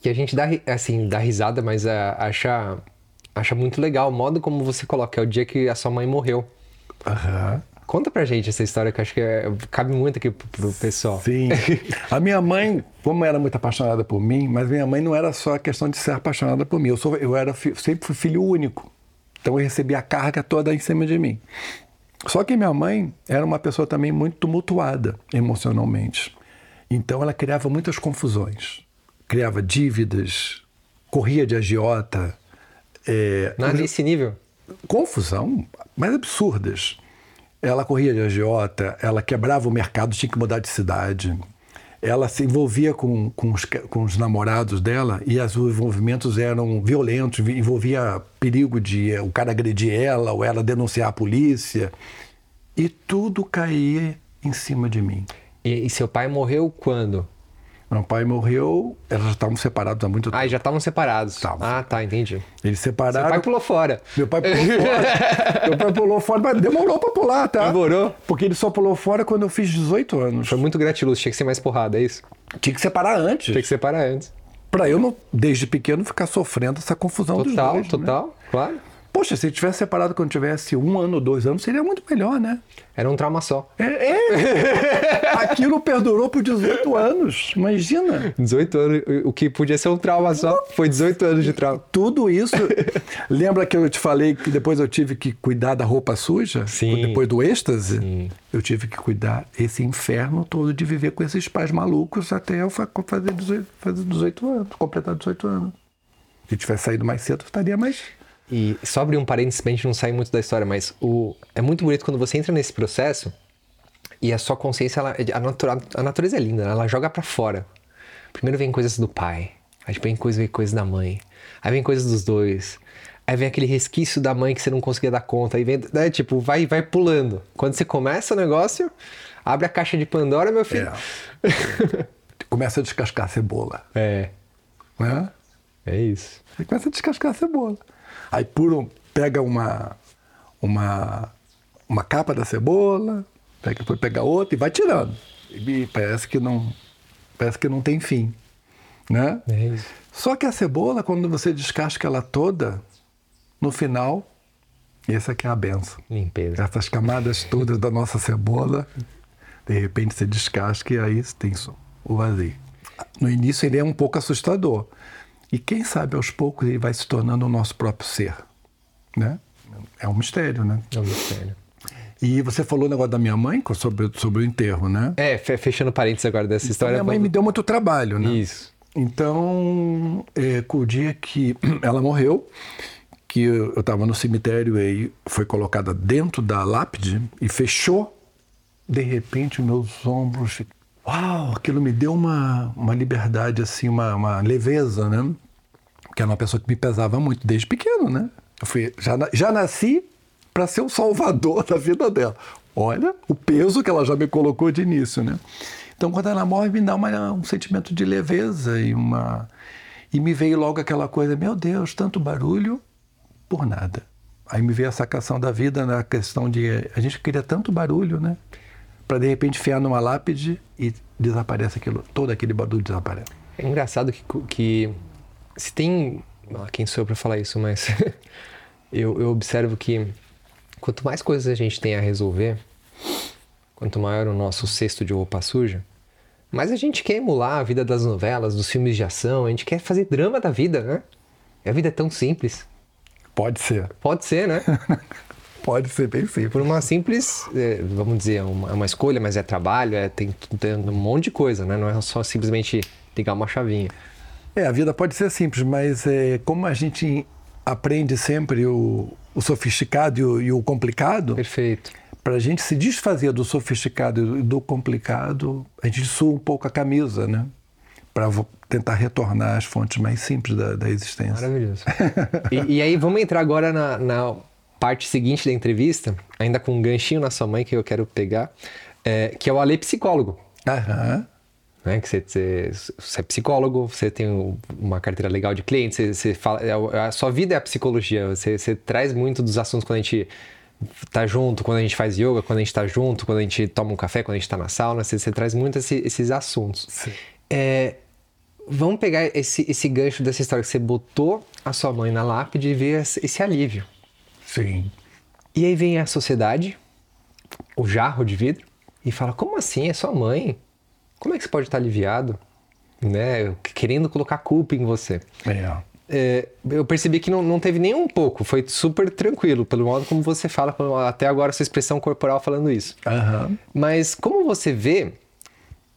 [SPEAKER 1] que a gente dá, assim, dá risada, mas ah, acha, acha muito legal o modo como você coloca, é o dia que a sua mãe morreu.
[SPEAKER 2] Aham.
[SPEAKER 1] Conta pra gente essa história, que eu acho que é- cabe muito aqui pro, pro pessoal.
[SPEAKER 2] Sim. A minha mãe, como era muito apaixonada por mim, mas minha mãe não era só a questão de ser apaixonada por mim. Eu, sou, eu era, sempre fui filho único. Então eu recebia a carga toda em cima de mim. Só que minha mãe era uma pessoa também muito tumultuada emocionalmente. Então ela criava muitas confusões. Criava dívidas, corria de agiota. É,
[SPEAKER 1] Não, nesse nível.
[SPEAKER 2] confusão, mas absurdas. Ela corria de agiota, ela quebrava o mercado, tinha que mudar de cidade. Ela se envolvia com, com, os, com os namorados dela e os envolvimentos eram violentos, vi- envolvia perigo de eh, o cara agredir ela ou ela denunciar a polícia. E tudo caía em cima de mim.
[SPEAKER 1] E, e seu pai morreu quando?
[SPEAKER 2] Meu pai morreu, elas já estavam separados há muito tempo.
[SPEAKER 1] Ah, já estavam separados.
[SPEAKER 2] Estavam
[SPEAKER 1] Ah, tá, entendi.
[SPEAKER 2] Eles separaram.
[SPEAKER 1] pai pulou fora.
[SPEAKER 2] Meu pai pulou fora. Meu pai pulou fora, mas demorou pra pular, tá?
[SPEAKER 1] Demorou?
[SPEAKER 2] Porque ele só pulou fora quando eu fiz 18 anos.
[SPEAKER 1] Foi muito gratiluz, tinha que ser mais porrada, é isso?
[SPEAKER 2] Tinha que separar antes.
[SPEAKER 1] Tinha que separar antes.
[SPEAKER 2] Pra eu, não, desde pequeno, ficar sofrendo essa confusão dos
[SPEAKER 1] Total,
[SPEAKER 2] dois. né?
[SPEAKER 1] total, claro.
[SPEAKER 2] Poxa, se ele tivesse separado quando tivesse um ano, dois anos, seria muito melhor, né?
[SPEAKER 1] Era um trauma só.
[SPEAKER 2] É, é. Aquilo perdurou por 18 anos. Imagina.
[SPEAKER 1] 18 anos, o que podia ser um trauma só, foi 18 anos de trauma.
[SPEAKER 2] Tudo isso. Lembra que eu te falei que depois eu tive que cuidar da roupa suja?
[SPEAKER 1] Sim.
[SPEAKER 2] Depois do êxtase?
[SPEAKER 1] Sim.
[SPEAKER 2] Eu tive que cuidar esse inferno todo de viver com esses pais malucos até eu fa- fazer 18, fazer 18 anos, completar 18 anos. Se tivesse saído mais cedo, eu estaria mais.
[SPEAKER 1] E só abrir um parênteses pra gente não sair muito da história, mas o, é muito bonito quando você entra nesse processo e a sua consciência, ela, a, natura, a natureza é linda, ela joga pra fora. Primeiro vem coisas do pai, aí vem coisas, vem coisas da mãe, aí vem coisas dos dois, aí vem aquele resquício da mãe que você não conseguia dar conta, aí vem, né, tipo, vai, vai pulando. Quando você começa o negócio, abre a caixa de Pandora, meu filho.
[SPEAKER 2] Começa a descascar a cebola.
[SPEAKER 1] É,
[SPEAKER 2] Né?
[SPEAKER 1] é isso.
[SPEAKER 2] Você começa a descascar a cebola. Aí um, pega uma, uma, uma capa da cebola, pega, depois pega outra e vai tirando. E parece que não, parece que não tem fim, né?
[SPEAKER 1] É.
[SPEAKER 2] Só que a cebola, quando você descasca ela toda, no final, essa aqui é a benção.
[SPEAKER 1] Limpeza.
[SPEAKER 2] Essas camadas todas da nossa cebola, de repente você descasca e aí tem o vazio. No início ele é um pouco assustador. E quem sabe aos poucos ele vai se tornando o nosso próprio ser, né? É um mistério, né?
[SPEAKER 1] É um mistério.
[SPEAKER 2] E você falou o negócio da minha mãe sobre, sobre o enterro, né?
[SPEAKER 1] É, fe- fechando parênteses agora dessa
[SPEAKER 2] Então,
[SPEAKER 1] história.
[SPEAKER 2] minha mãe me deu muito trabalho, né?
[SPEAKER 1] Isso.
[SPEAKER 2] Então, é, com o dia que ela morreu, que eu estava no cemitério e foi colocada dentro da lápide e fechou, de repente meus ombros. Uau! Aquilo me deu uma, uma liberdade, assim, uma, uma leveza, né? Que era uma pessoa que me pesava muito desde pequeno, né? Eu fui, já, já nasci para ser o salvador da vida dela. Olha o peso que ela já me colocou de início, né? Então, quando ela morre, me dá uma- um sentimento de leveza e uma e me veio logo aquela coisa, meu Deus, tanto barulho por nada. Aí me veio a sacação da vida na questão de a gente queria tanto barulho, né? Para de repente enfiar numa lápide e desaparece aquilo, todo aquele barulho desaparece.
[SPEAKER 1] É engraçado que, que se tem. ah, Quem sou eu pra falar isso, mas eu, eu observo que quanto mais coisas a gente tem a resolver, quanto maior o nosso cesto de roupa suja, mais a gente quer emular a vida das novelas, dos filmes de ação, a gente quer fazer drama da vida, né? E a vida é tão simples.
[SPEAKER 2] Pode ser,
[SPEAKER 1] Pode ser, né?
[SPEAKER 2] pode ser bem simples.
[SPEAKER 1] Por uma simples, é, vamos dizer, é uma, é uma escolha, mas é trabalho, é, tem, tem um monte de coisa, né? Não é só simplesmente ligar uma chavinha.
[SPEAKER 2] É, a vida pode ser simples, mas é, como a gente aprende sempre o, o sofisticado e o, e o complicado,
[SPEAKER 1] Perfeito.
[SPEAKER 2] para a gente se desfazer do sofisticado e do complicado, a gente sua um pouco a camisa, né? Para tentar retornar às fontes mais simples da, da existência.
[SPEAKER 1] Maravilhoso. e, e aí, vamos entrar agora na, na parte seguinte da entrevista, ainda com um ganchinho na sua mãe que eu quero pegar, é, que é o Ale Psicólogo.
[SPEAKER 2] Aham.
[SPEAKER 1] Né? Que você, você, você é psicólogo, você tem um- uma carteira legal de clientes, você, você fala, é a sua vida é a psicologia, você, você traz muito dos assuntos quando a gente tá junto, quando a gente faz yoga, quando a gente tá junto, quando a gente toma um café, quando a gente tá na sauna, você, você traz muito esse- esses assuntos.
[SPEAKER 2] Sim.
[SPEAKER 1] É, vamos pegar esse, esse gancho dessa história que você botou a sua mãe na lápide e ver esse alívio.
[SPEAKER 2] Sim.
[SPEAKER 1] E aí vem a sociedade, o jarro de vidro, e fala: como assim? É sua mãe? Como é que você pode estar aliviado? Né? Querendo colocar culpa em você.
[SPEAKER 2] É.
[SPEAKER 1] É, eu percebi que não, não teve nem um pouco, foi super tranquilo, pelo modo como você fala, até agora sua expressão corporal falando isso.
[SPEAKER 2] Aham.
[SPEAKER 1] Mas como você vê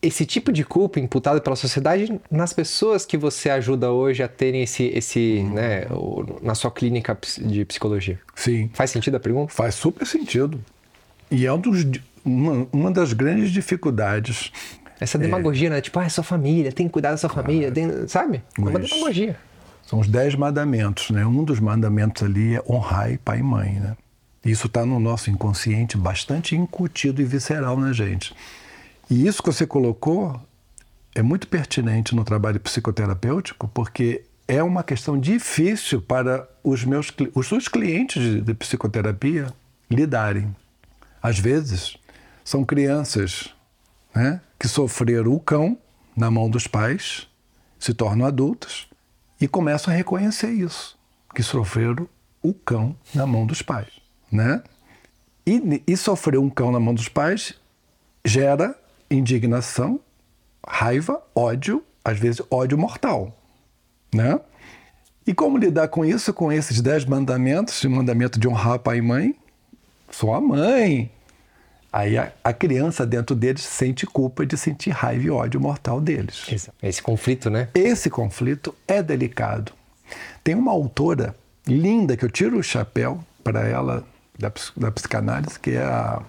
[SPEAKER 1] esse tipo de culpa imputada pela sociedade nas pessoas que você ajuda hoje a terem esse, esse né, o- na sua clínica de psicologia?
[SPEAKER 2] Sim.
[SPEAKER 1] Faz sentido a pergunta?
[SPEAKER 2] Faz super sentido. E é um dos, uma, uma das grandes dificuldades.
[SPEAKER 1] Essa demagogia, né? Tipo, ah, é sua família, tem que cuidar da sua família, tem- sabe? É uma demagogia.
[SPEAKER 2] São os dez mandamentos, né? Um dos mandamentos ali é honrar pai e mãe, né? Isso está no nosso inconsciente bastante incutido e visceral na gente. E isso que você colocou é muito pertinente no trabalho psicoterapêutico, porque é uma questão difícil para os meus os seus clientes de, de psicoterapia lidarem. Às vezes são crianças né, que sofreram o cão na mão dos pais, se tornam adultas e começam a reconhecer isso, que sofreram o cão na mão dos pais, né? E, e sofrer um cão na mão dos pais gera indignação, raiva, ódio, às vezes ódio mortal, né? E como lidar com isso, com esses dez mandamentos, o mandamento de honrar pai e mãe? Sou a mãe. Aí a, a criança dentro deles sente culpa de sentir raiva e ódio mortal deles.
[SPEAKER 1] Esse conflito, né?
[SPEAKER 2] Esse conflito é delicado. Tem uma autora linda que eu tiro o chapéu para ela da, da psicanálise, que é a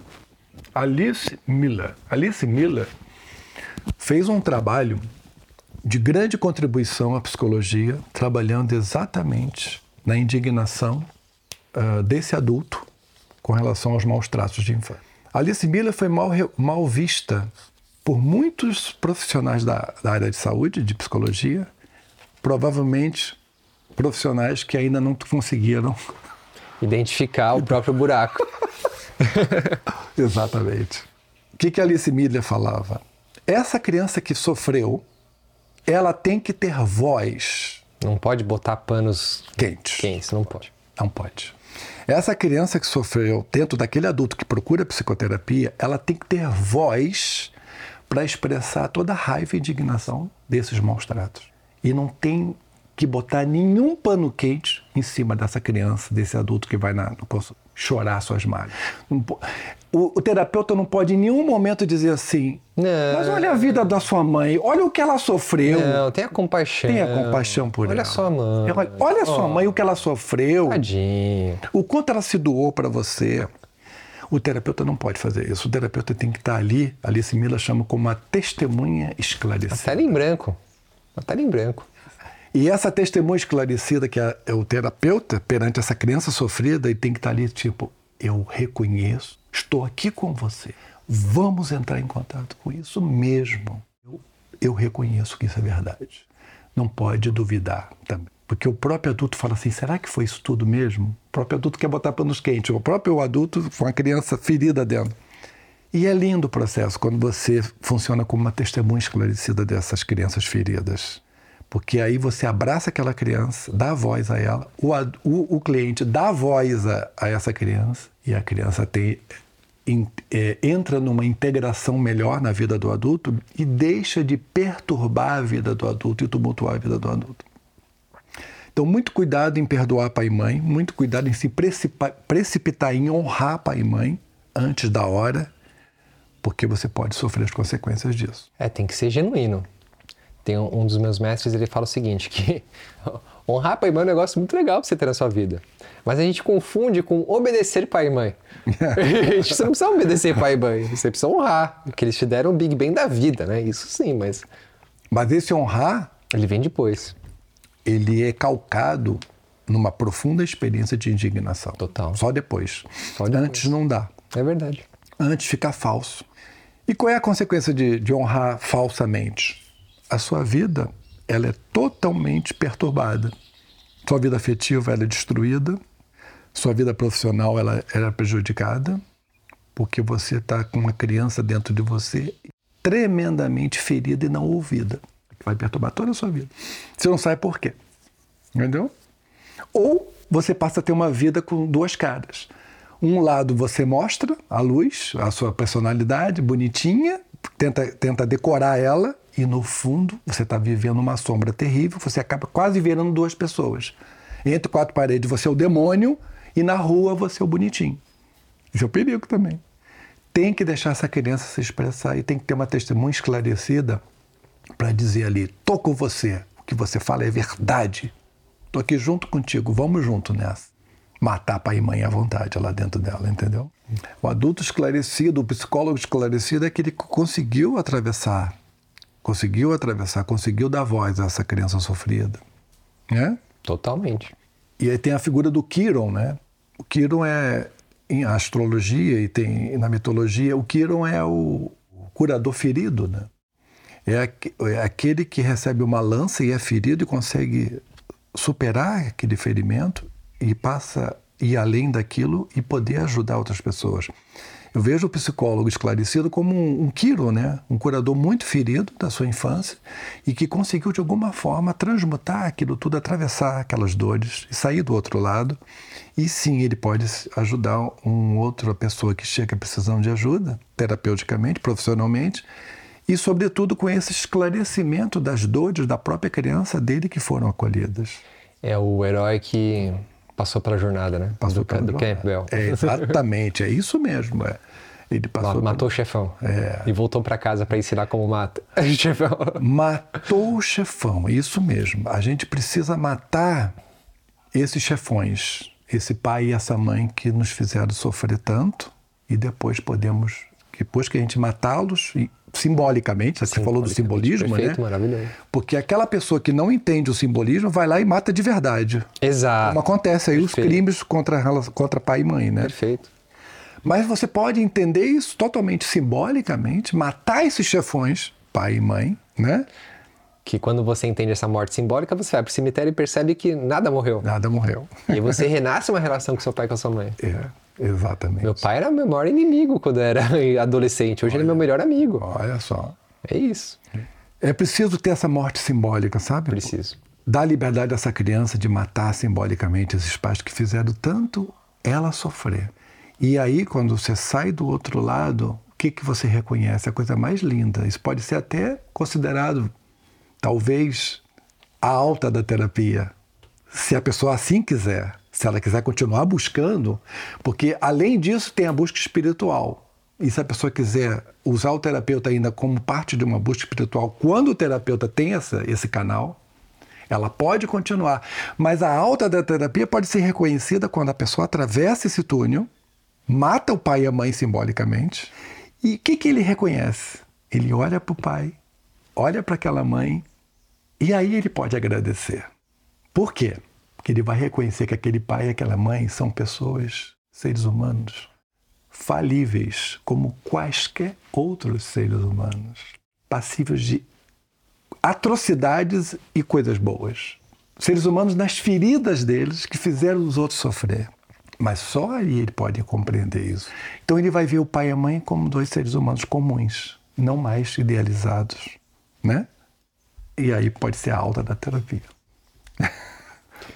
[SPEAKER 2] Alice Miller. Alice Miller fez um trabalho de grande contribuição à psicologia, trabalhando exatamente na indignação ah, desse adulto com relação aos maus tratos de infância. Alice Miller foi mal, mal vista por muitos profissionais da, da área de saúde, de psicologia, provavelmente profissionais que ainda não conseguiram
[SPEAKER 1] Identificar o próprio buraco.
[SPEAKER 2] Exatamente. O que, que Alice Miller falava? Essa criança que sofreu, ela tem que ter voz.
[SPEAKER 1] Não pode botar panos
[SPEAKER 2] quentes.
[SPEAKER 1] Quentes, não pode.
[SPEAKER 2] Não pode. Essa criança que sofreu dentro daquele adulto que procura psicoterapia, ela tem que ter voz para expressar toda a raiva e indignação desses maus tratos. E não tem que botar nenhum pano quente em cima dessa criança, desse adulto que vai na, no chorar suas malhas. O, o, terapeuta não pode em nenhum momento dizer assim, não. mas olha a vida da sua mãe, olha o que ela sofreu.
[SPEAKER 1] Não, tenha compaixão.
[SPEAKER 2] Tenha compaixão por
[SPEAKER 1] olha
[SPEAKER 2] ela.
[SPEAKER 1] Olha sua mãe.
[SPEAKER 2] Olha, olha oh. sua mãe, o que ela sofreu.
[SPEAKER 1] Tadinho.
[SPEAKER 2] O quanto ela se doou para você. O terapeuta não pode fazer isso. O terapeuta tem que estar ali, Alice Mila chama como uma testemunha esclarecida.
[SPEAKER 1] A tela em branco. A tela em branco.
[SPEAKER 2] E essa testemunha esclarecida que é, é o terapeuta perante essa criança sofrida e tem que estar ali tipo, eu reconheço, estou aqui com você. Vamos entrar em contato com isso mesmo. Eu, eu reconheço que isso é verdade. Não pode duvidar também. Porque o próprio adulto fala assim: será que foi isso tudo mesmo? O próprio adulto quer botar panos quentes. O próprio adulto com a criança ferida dentro. E é lindo o processo quando você funciona como uma testemunha esclarecida dessas crianças feridas. Porque aí você abraça aquela criança, dá voz a ela, o, o, o cliente dá voz a, a, essa criança e a criança tem, in, é, entra numa integração melhor na vida do adulto e deixa de perturbar a vida do adulto e tumultuar a vida do adulto. Então, muito cuidado em perdoar pai e mãe, muito cuidado em se precipitar em honrar pai e mãe antes da hora, porque você pode sofrer as consequências disso.
[SPEAKER 1] É, tem que ser genuíno. Tem um, um dos meus mestres, ele fala o seguinte, que honrar pai e mãe é um negócio muito legal para você ter na sua vida. Mas a gente confunde com obedecer pai e mãe. você não precisa obedecer pai e mãe, você precisa honrar, porque eles te deram o Big Bang da vida, né? Isso sim, mas...
[SPEAKER 2] Mas esse honrar...
[SPEAKER 1] Ele vem depois.
[SPEAKER 2] Ele é calcado numa profunda experiência de indignação.
[SPEAKER 1] Total.
[SPEAKER 2] Só depois. Só depois. Antes não dá.
[SPEAKER 1] É verdade.
[SPEAKER 2] Antes fica falso. E qual é a consequência de, de honrar falsamente? A sua vida ela é totalmente perturbada. Sua vida afetiva ela é destruída, sua vida profissional ela, ela é prejudicada, porque você está com uma criança dentro de você tremendamente ferida e não ouvida, que vai perturbar toda a sua vida. Você não sabe por quê, entendeu? Ou você passa a ter uma vida com duas caras. Um lado você mostra a luz, a sua personalidade bonitinha, tenta, tenta decorar ela, e no fundo você está vivendo uma sombra terrível, você acaba quase virando duas pessoas. Entre quatro paredes você é o demônio e na rua você é o bonitinho. Isso é o perigo também. Tem que deixar essa criança se expressar e tem que ter uma testemunha esclarecida para dizer ali: tô com você, o que você fala é verdade, tô aqui junto contigo, vamos junto nessa. Matar pai e mãe à vontade lá dentro dela, entendeu? O adulto esclarecido, o psicólogo esclarecido é aquele que conseguiu atravessar conseguiu atravessar, conseguiu dar voz a essa criança sofrida. Né?
[SPEAKER 1] Totalmente.
[SPEAKER 2] E aí tem a figura do Kiron, né? O Kiron é, em astrologia e tem na mitologia, o Kiron é o curador ferido, né? É, é aquele que recebe uma lança e é ferido e consegue superar aquele ferimento e passa ir além daquilo e poder ajudar outras pessoas. Eu vejo o psicólogo esclarecido como um, um Quiro, né? um curador muito ferido da sua infância e que conseguiu, de alguma forma, transmutar aquilo tudo, atravessar aquelas dores e sair do outro lado. E sim, ele pode ajudar uma outra pessoa que chega precisando de ajuda, terapeuticamente, profissionalmente, e, sobretudo, com esse esclarecimento das dores da própria criança dele que foram acolhidas.
[SPEAKER 1] É o herói que passou pela jornada, né?
[SPEAKER 2] Passou
[SPEAKER 1] do,
[SPEAKER 2] pela
[SPEAKER 1] do Campbell.
[SPEAKER 2] É, exatamente, é isso mesmo. É.
[SPEAKER 1] Ele passou matou o chefão. É. E voltou para casa para ensinar como mata o chefão.
[SPEAKER 2] Matou o chefão, isso mesmo. A gente precisa matar esses chefões, esse pai e essa mãe que nos fizeram sofrer tanto e depois podemos, depois que a gente matá-los, simbolicamente, você falou do simbolismo,
[SPEAKER 1] perfeito,
[SPEAKER 2] né?
[SPEAKER 1] maravilhoso.
[SPEAKER 2] Porque aquela pessoa que não entende o simbolismo vai lá e mata de verdade.
[SPEAKER 1] Exato.
[SPEAKER 2] Como acontece aí perfeito. os crimes contra, contra pai e mãe, né?
[SPEAKER 1] Perfeito.
[SPEAKER 2] Mas você pode entender isso totalmente simbolicamente, matar esses chefões, pai e mãe, né?
[SPEAKER 1] Que quando você entende essa morte simbólica, você vai para o cemitério e percebe que nada morreu.
[SPEAKER 2] Nada morreu.
[SPEAKER 1] E você renasce uma relação com seu pai e com a sua mãe.
[SPEAKER 2] É. Exatamente.
[SPEAKER 1] Meu pai era meu maior inimigo quando era adolescente. Hoje ele é meu melhor amigo.
[SPEAKER 2] Olha só.
[SPEAKER 1] É isso.
[SPEAKER 2] É preciso ter essa morte simbólica, sabe?
[SPEAKER 1] Preciso.
[SPEAKER 2] Dar liberdade a essa criança de matar simbolicamente esses pais que fizeram tanto ela sofrer. E aí, quando você sai do outro lado, o que, que você reconhece? A coisa mais linda. Isso pode ser até considerado, talvez, a alta da terapia. Se a pessoa assim quiser, se ela quiser continuar buscando, porque além disso tem a busca espiritual. E se a pessoa quiser usar o terapeuta ainda como parte de uma busca espiritual, quando o terapeuta tem essa, esse canal, ela pode continuar. Mas a alta da terapia pode ser reconhecida quando a pessoa atravessa esse túnel, mata o pai e a mãe simbolicamente. E o que, que ele reconhece? Ele olha para o pai, olha para aquela mãe, e aí ele pode agradecer. Por quê? Porque ele vai reconhecer que aquele pai e aquela mãe são pessoas, seres humanos, falíveis como quaisquer outros seres humanos, passíveis de atrocidades e coisas boas. Seres humanos nas feridas deles que fizeram os outros sofrer. Mas só aí ele pode compreender isso. Então ele vai ver o pai e a mãe como dois seres humanos comuns, não mais idealizados, né? E aí pode ser a alta da terapia.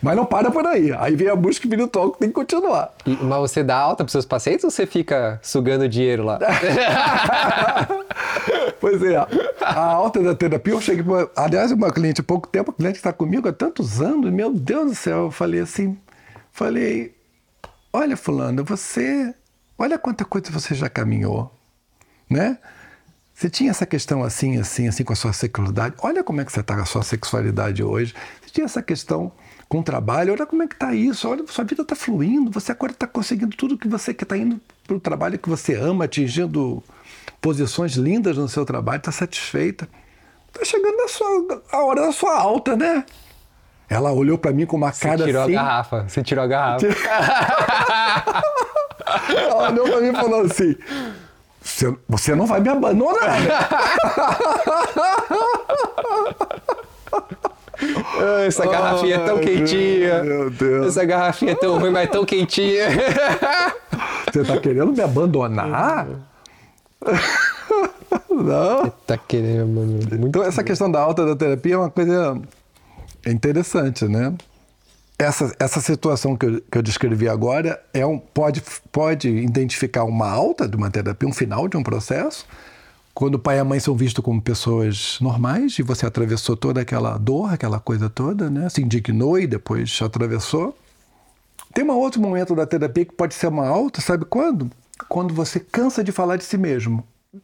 [SPEAKER 2] Mas não para por aí. Aí vem a busca espiritual que tem que continuar.
[SPEAKER 1] E, mas você dá alta para seus pacientes ou você fica sugando dinheiro lá?
[SPEAKER 2] pois é. A alta da terapia, eu cheguei. Pra, aliás, uma cliente há pouco tempo, a cliente está comigo há tantos anos, meu Deus do céu. Eu falei assim: falei, olha, Fulano, você. Olha quanta coisa você já caminhou, né? Você tinha essa questão assim, assim, assim com a sua sexualidade. Olha como é que você está com a sua sexualidade hoje. Você tinha essa questão com o trabalho. Olha como é que está isso. Olha, sua vida está fluindo. Você agora está conseguindo tudo que você que está indo para o trabalho que você ama, atingindo posições lindas no seu trabalho, está satisfeita. Está chegando a, sua, a hora da sua alta, né? Ela olhou para mim com uma
[SPEAKER 1] Você
[SPEAKER 2] cara
[SPEAKER 1] tirou
[SPEAKER 2] assim.
[SPEAKER 1] a garrafa. Você tirou a garrafa.
[SPEAKER 2] Ela olhou para mim e falou assim: você, você não vai me abandonar,
[SPEAKER 1] Essa garrafinha é tão quentinha.
[SPEAKER 2] Meu Deus.
[SPEAKER 1] Essa garrafinha é tão ruim, mas tão quentinha.
[SPEAKER 2] Você está querendo me abandonar? Não.
[SPEAKER 1] tá querendo, mano. Muito
[SPEAKER 2] Então, essa questão da alta da terapia é uma coisa interessante, né? Essa, essa situação que eu, que eu descrevi agora é um, pode, pode identificar uma alta de uma terapia, um final de um processo, quando o pai e a mãe são vistos como pessoas normais e você atravessou toda aquela dor, aquela coisa toda, né? Se indignou e depois atravessou. Tem um outro momento da terapia que pode ser uma alta, sabe quando? Quando você cansa de falar de si mesmo.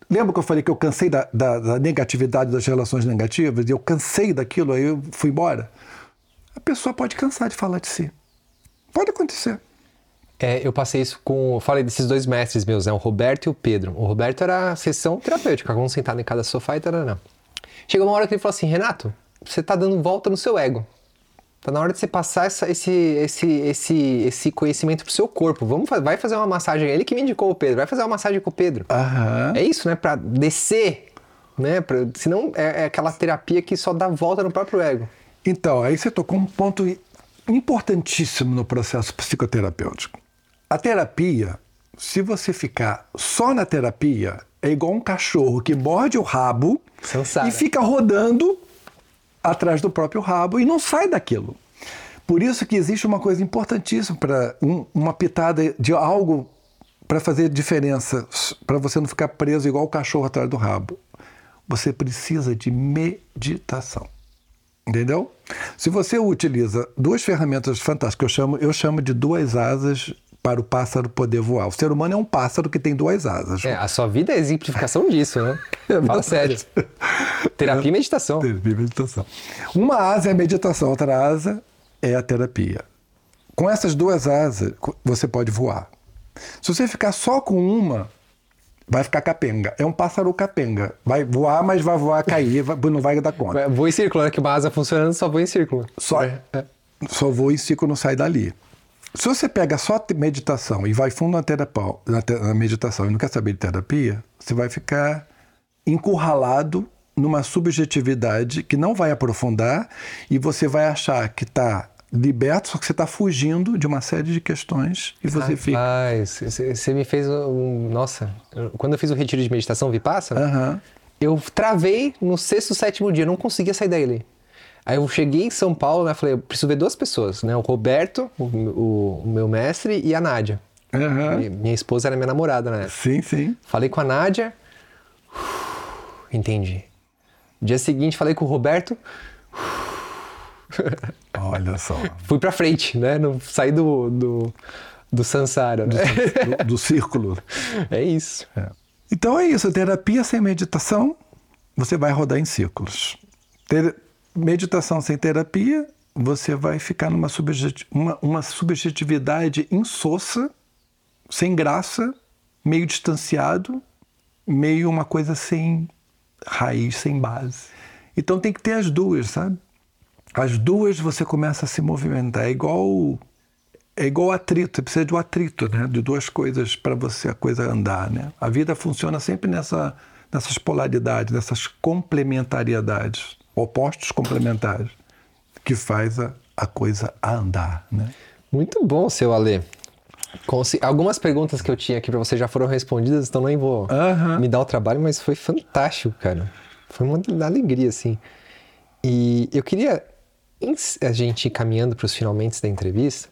[SPEAKER 2] Lembra que eu falei que eu cansei da, da, da negatividade das relações negativas? Eu cansei daquilo, aí eu fui embora? A pessoa pode cansar de falar de si. Pode acontecer.
[SPEAKER 1] É, eu passei isso com. Eu falei desses dois mestres meus, né? O Roberto e o Pedro. O Roberto era a sessão terapêutica, um sentado em cada sofá e tarará. Chegou uma hora que ele falou assim: Renato, você tá dando volta no seu ego. Tá na hora de você passar essa- esse, esse, esse, esse conhecimento pro seu corpo. Vamos, vai fazer uma massagem. Ele que me indicou o Pedro. Vai fazer uma massagem com o Pedro.
[SPEAKER 2] Aham.
[SPEAKER 1] É isso, né? Pra descer. Né? Pra, senão é, é aquela terapia que só dá volta no próprio ego.
[SPEAKER 2] Então, aí você tocou um ponto importantíssimo no processo psicoterapêutico. A terapia, se você ficar só na terapia, é igual um cachorro que morde o rabo e fica rodando atrás do próprio rabo e não sai daquilo. Por isso que existe uma coisa importantíssima para uma pitada de algo para fazer diferença, para você não ficar preso igual o cachorro atrás do rabo. Você precisa de meditação. Entendeu? Se você utiliza duas ferramentas fantásticas, eu chamo, eu chamo de duas asas para o pássaro poder voar. O ser humano é um pássaro que tem duas asas.
[SPEAKER 1] É, a sua vida é a exemplificação disso, né? Fala sério. Terapia e meditação.
[SPEAKER 2] Terapia e meditação. Uma asa é a meditação, outra asa é a terapia. Com essas duas asas, você pode voar. Se você ficar só com uma, vai ficar capenga. É um pássaro capenga. Vai voar, mas vai voar, cair, não vai dar conta.
[SPEAKER 1] Vou em círculo, né? Que uma asa funcionando, só vou em círculo.
[SPEAKER 2] Só,
[SPEAKER 1] É.
[SPEAKER 2] só voa em ciclo, não sai dali. Se você pega só meditação e vai fundo na, terapia, na, te- na meditação e não quer saber de terapia, você vai ficar encurralado numa subjetividade que não vai aprofundar e você vai achar que está liberto, só que você está fugindo de uma série de questões e você fica.
[SPEAKER 1] Rapaz, você você me fez um. Nossa, quando eu fiz o retiro de meditação Vipassana,
[SPEAKER 2] Aham.
[SPEAKER 1] eu travei no sexto, sétimo dia, não conseguia sair dele. Aí eu cheguei em São Paulo, né? Falei, eu preciso ver duas pessoas, né? O Roberto, o, o- o meu mestre, e a Nádia.
[SPEAKER 2] Aham.
[SPEAKER 1] Minha- Minha esposa era minha namorada na época.
[SPEAKER 2] Sim, sim.
[SPEAKER 1] Falei com a Nádia. Entendi. Dia seguinte, falei com o Roberto.
[SPEAKER 2] Olha só.
[SPEAKER 1] Fui pra frente, né? Não, saí do, do, do Sansara, né?
[SPEAKER 2] Do, do círculo.
[SPEAKER 1] É isso.
[SPEAKER 2] É. Então é isso, terapia sem meditação, você vai rodar em círculos. Ter- meditação sem terapia, você vai ficar numa subjeti- uma, uma subjetividade insossa, sem graça, meio distanciado, meio uma coisa sem raiz, sem base. Então tem que ter as duas, sabe? As duas você começa a se movimentar. É igual é igual atrito, você precisa de um atrito, né? De duas coisas para você a coisa andar, né? A vida funciona sempre nessa, nessas polaridades, nessas complementariedades, opostos complementares, que faz a, a coisa a andar, né?
[SPEAKER 1] Muito bom, seu Alê. Consi- Algumas perguntas que eu tinha aqui pra você já foram respondidas, então nem vou me dar o trabalho, mas foi fantástico, cara. Foi uma alegria, assim. E eu queria, a gente ir caminhando para os finalmente da entrevista,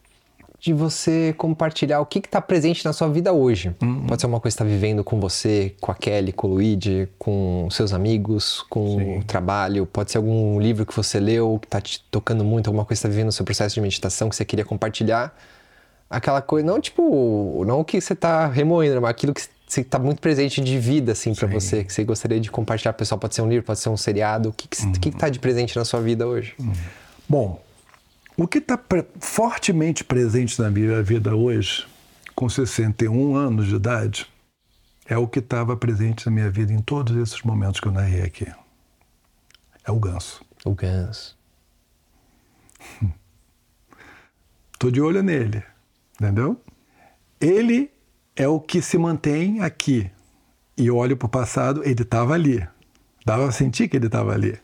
[SPEAKER 1] de você compartilhar o que está presente na sua vida hoje. Pode ser uma coisa que está vivendo com você, com a Kelly, com o Luigi, com seus amigos, com o trabalho. Pode ser algum livro que você leu que está te tocando muito, alguma coisa que está vivendo no seu processo de meditação que você queria compartilhar. Aquela coisa, não tipo, não o que você está remoendo, mas aquilo que está muito presente de vida, assim, para você, que você gostaria de compartilhar. Pessoal, pode ser um livro, pode ser um seriado. O que que, que que tá de presente na sua vida hoje?
[SPEAKER 2] Bom, o que está fortemente presente na minha vida hoje, com 61 anos de idade, é o que estava presente na minha vida em todos esses momentos que eu narrei aqui. É o ganso.
[SPEAKER 1] O ganso.
[SPEAKER 2] Tô de olho nele, entendeu? Ele é o que se mantém aqui. E eu olho para o passado, ele estava ali. Dava a sentir que ele estava ali.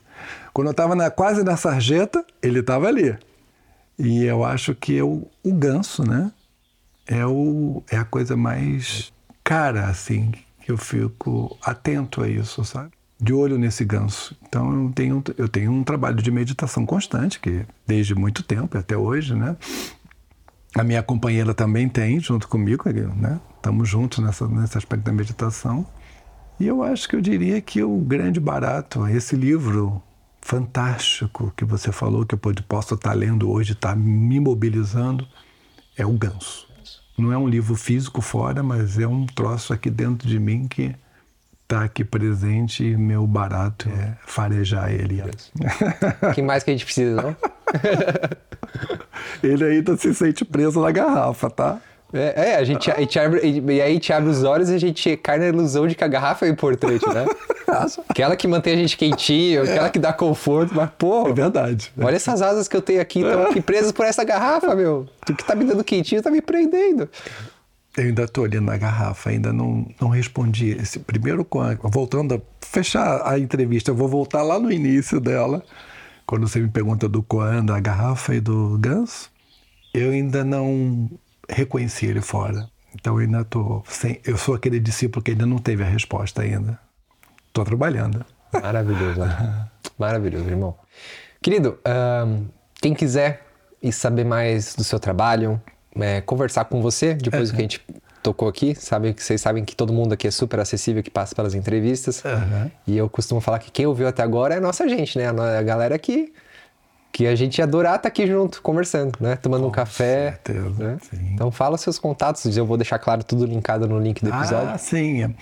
[SPEAKER 2] Quando eu estava quase na sarjeta, ele estava ali. E eu acho que o, o ganso, né? É, o, é a coisa mais cara, assim, que eu fico atento a isso, sabe? De olho nesse ganso. Então eu tenho, eu tenho um trabalho de meditação constante, que desde muito tempo, até hoje, né? A minha companheira também tem, junto comigo, né? Estamos juntos nessa, nesse aspecto da meditação. E eu acho que eu diria que o grande barato, esse livro fantástico que você falou, que eu posso estar lendo hoje, está me mobilizando, é o Ganso. Não é um livro físico fora, mas é um troço aqui dentro de mim que está aqui presente e meu barato é farejar ele.
[SPEAKER 1] O que mais que a gente precisa, não?
[SPEAKER 2] Ele ainda se sente preso na garrafa, tá?
[SPEAKER 1] É, é, a gente, a gente abre, e aí a gente abre os olhos e a gente cai na ilusão de que a garrafa é importante, né? Aquela que mantém a gente quentinho, aquela que dá conforto, mas, pô,
[SPEAKER 2] É verdade.
[SPEAKER 1] olha essas asas que eu tenho aqui, estão aqui presas por essa garrafa, meu. Tu que tá me dando quentinho, tá me prendendo.
[SPEAKER 2] Eu ainda estou ali na garrafa, ainda não, não respondi. Esse primeiro, a- voltando a fechar a entrevista, eu vou voltar lá no início dela, quando você me pergunta do Koan, da garrafa e do ganso. Eu ainda não reconheci ele fora. Então eu ainda estou sem. Eu sou aquele discípulo que ainda não teve a resposta ainda. Estou trabalhando.
[SPEAKER 1] Maravilhoso, né? Maravilhoso, irmão. Querido, quem quiser e saber mais do seu trabalho, é, conversar com você, depois do que a gente tocou aqui, sabe que vocês sabem que todo mundo aqui é super acessível, que passa pelas entrevistas. E eu costumo falar que quem ouviu até agora é a nossa gente, né? A galera que, que a gente ia adorar estar aqui junto, conversando, né? Tomando um café.
[SPEAKER 2] certeza,
[SPEAKER 1] né? Então fala seus contatos, eu vou deixar claro tudo linkado no link do episódio.
[SPEAKER 2] Ah, sim.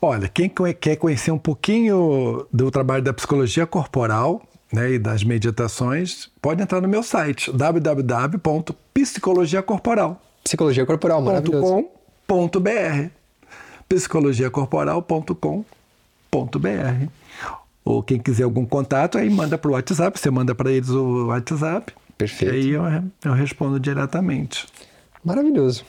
[SPEAKER 2] Olha, quem quer conhecer um pouquinho do trabalho da psicologia corporal né, e das meditações, pode entrar no meu site www.psicologiacorporal.com.br
[SPEAKER 1] Psicologia corporal, maravilhoso.
[SPEAKER 2] psicologiacorporal.com.br Ou quem quiser algum contato, aí manda para o WhatsApp, você manda para eles o WhatsApp.
[SPEAKER 1] Perfeito.
[SPEAKER 2] E aí eu, eu respondo diretamente.
[SPEAKER 1] Maravilhoso.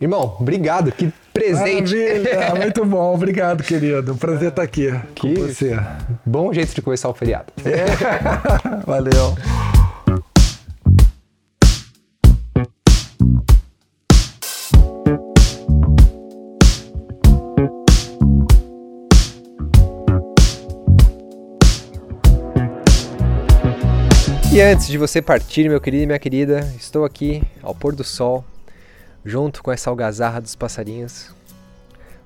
[SPEAKER 1] Irmão, obrigado. Que presente.
[SPEAKER 2] Maravilha, muito bom, obrigado, querido. Prazer estar aqui
[SPEAKER 1] Que
[SPEAKER 2] com você.
[SPEAKER 1] Bom jeito de começar o feriado.
[SPEAKER 2] Valeu.
[SPEAKER 1] E antes de você partir, meu querido e minha querida, estou aqui ao pôr do sol, junto com essa algazarra dos passarinhos,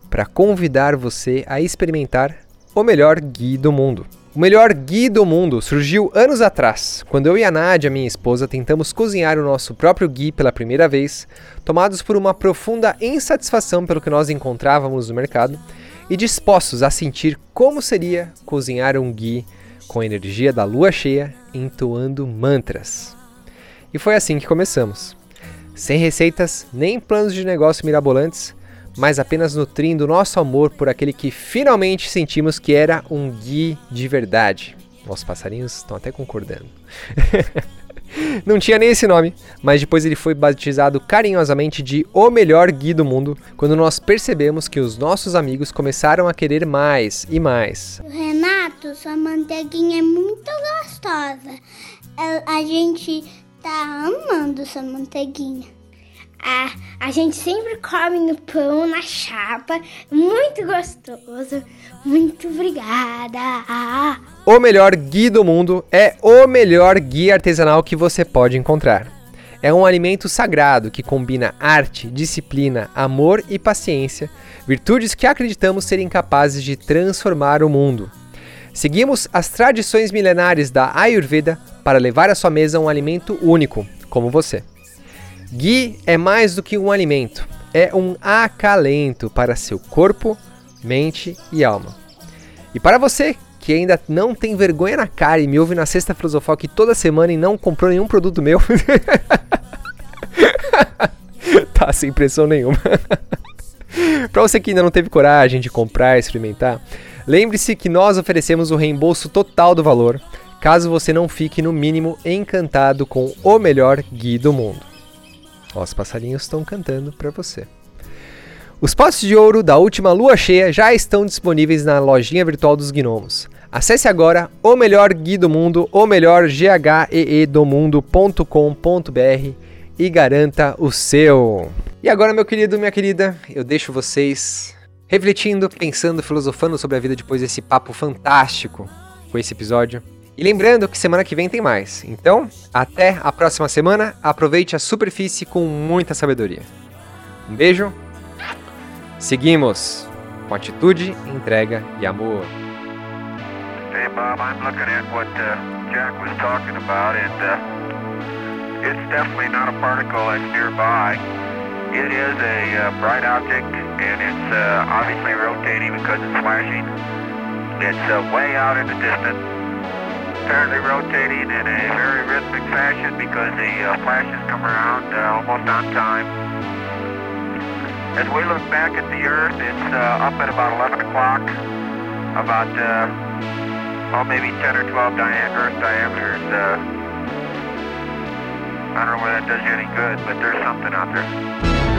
[SPEAKER 1] para convidar você a experimentar o melhor ghee do mundo. O melhor ghee do mundo surgiu anos atrás, quando eu e a Nádia, minha esposa, tentamos cozinhar o nosso próprio ghee pela primeira vez, tomados por uma profunda insatisfação pelo que nós encontrávamos no mercado e dispostos a sentir como seria cozinhar um ghee com a energia da lua cheia, entoando mantras. E foi assim que começamos. Sem receitas nem planos de negócio mirabolantes, mas apenas nutrindo nosso amor por aquele que finalmente sentimos que era um Gui de verdade. Nossos passarinhos estão até concordando. Não tinha nem esse nome, mas depois ele foi batizado carinhosamente de O Melhor Gui do Mundo, quando nós percebemos que os nossos amigos começaram a querer mais e mais.
[SPEAKER 3] Renato, sua manteiguinha é muito gostosa. A, gente tá amando sua manteiguinha.
[SPEAKER 4] A, a gente sempre come no pão, na chapa. Muito gostoso. Muito obrigada.
[SPEAKER 1] O melhor ghee do mundo é o melhor ghee artesanal que você pode encontrar. É um alimento sagrado que combina arte, disciplina, amor e paciência, virtudes que acreditamos serem capazes de transformar o mundo. Seguimos as tradições milenares da Ayurveda para levar à sua mesa um alimento único, como você. Ghee é mais do que um alimento, é um acalento para seu corpo, mente e alma. E para você que ainda não tem vergonha na cara e me ouve na Sexta Filosofal aqui toda semana e não comprou nenhum produto meu, tá sem pressão nenhuma. para você que ainda não teve coragem de comprar e experimentar, lembre-se que nós oferecemos o reembolso total do valor, caso você não fique no mínimo encantado com o melhor ghee do mundo. Ó, os passarinhos estão cantando para você. Os potes de ouro da última lua cheia já estão disponíveis na lojinha virtual dos gnomos. Acesse agora o melhor Gui do mundo, o melhor mundo.com.br e garanta o seu. E agora, meu querido, minha querida, eu deixo vocês refletindo, pensando, filosofando sobre a vida depois desse papo fantástico com esse episódio. E lembrando que semana que vem tem mais. Então, até a próxima semana. Aproveite a superfície com muita sabedoria. Um beijo. Seguimos com atitude, entrega e amor.
[SPEAKER 5] Hey Bob, I'm looking at what uh, Jack was talking about, and uh, it's definitely not a particle that's nearby. It is a uh, bright object, and it's uh, obviously rotating because it's flashing. It's uh, way out in the distance. Apparently rotating in a very rhythmic fashion because the uh, flashes come around uh, almost on time. As we look back at the Earth, it's uh, up at about 11 o'clock, about, uh, oh, maybe 10 or 12 dia Earth diameters. Uh, I don't know whether that does you any good, but there's something out there.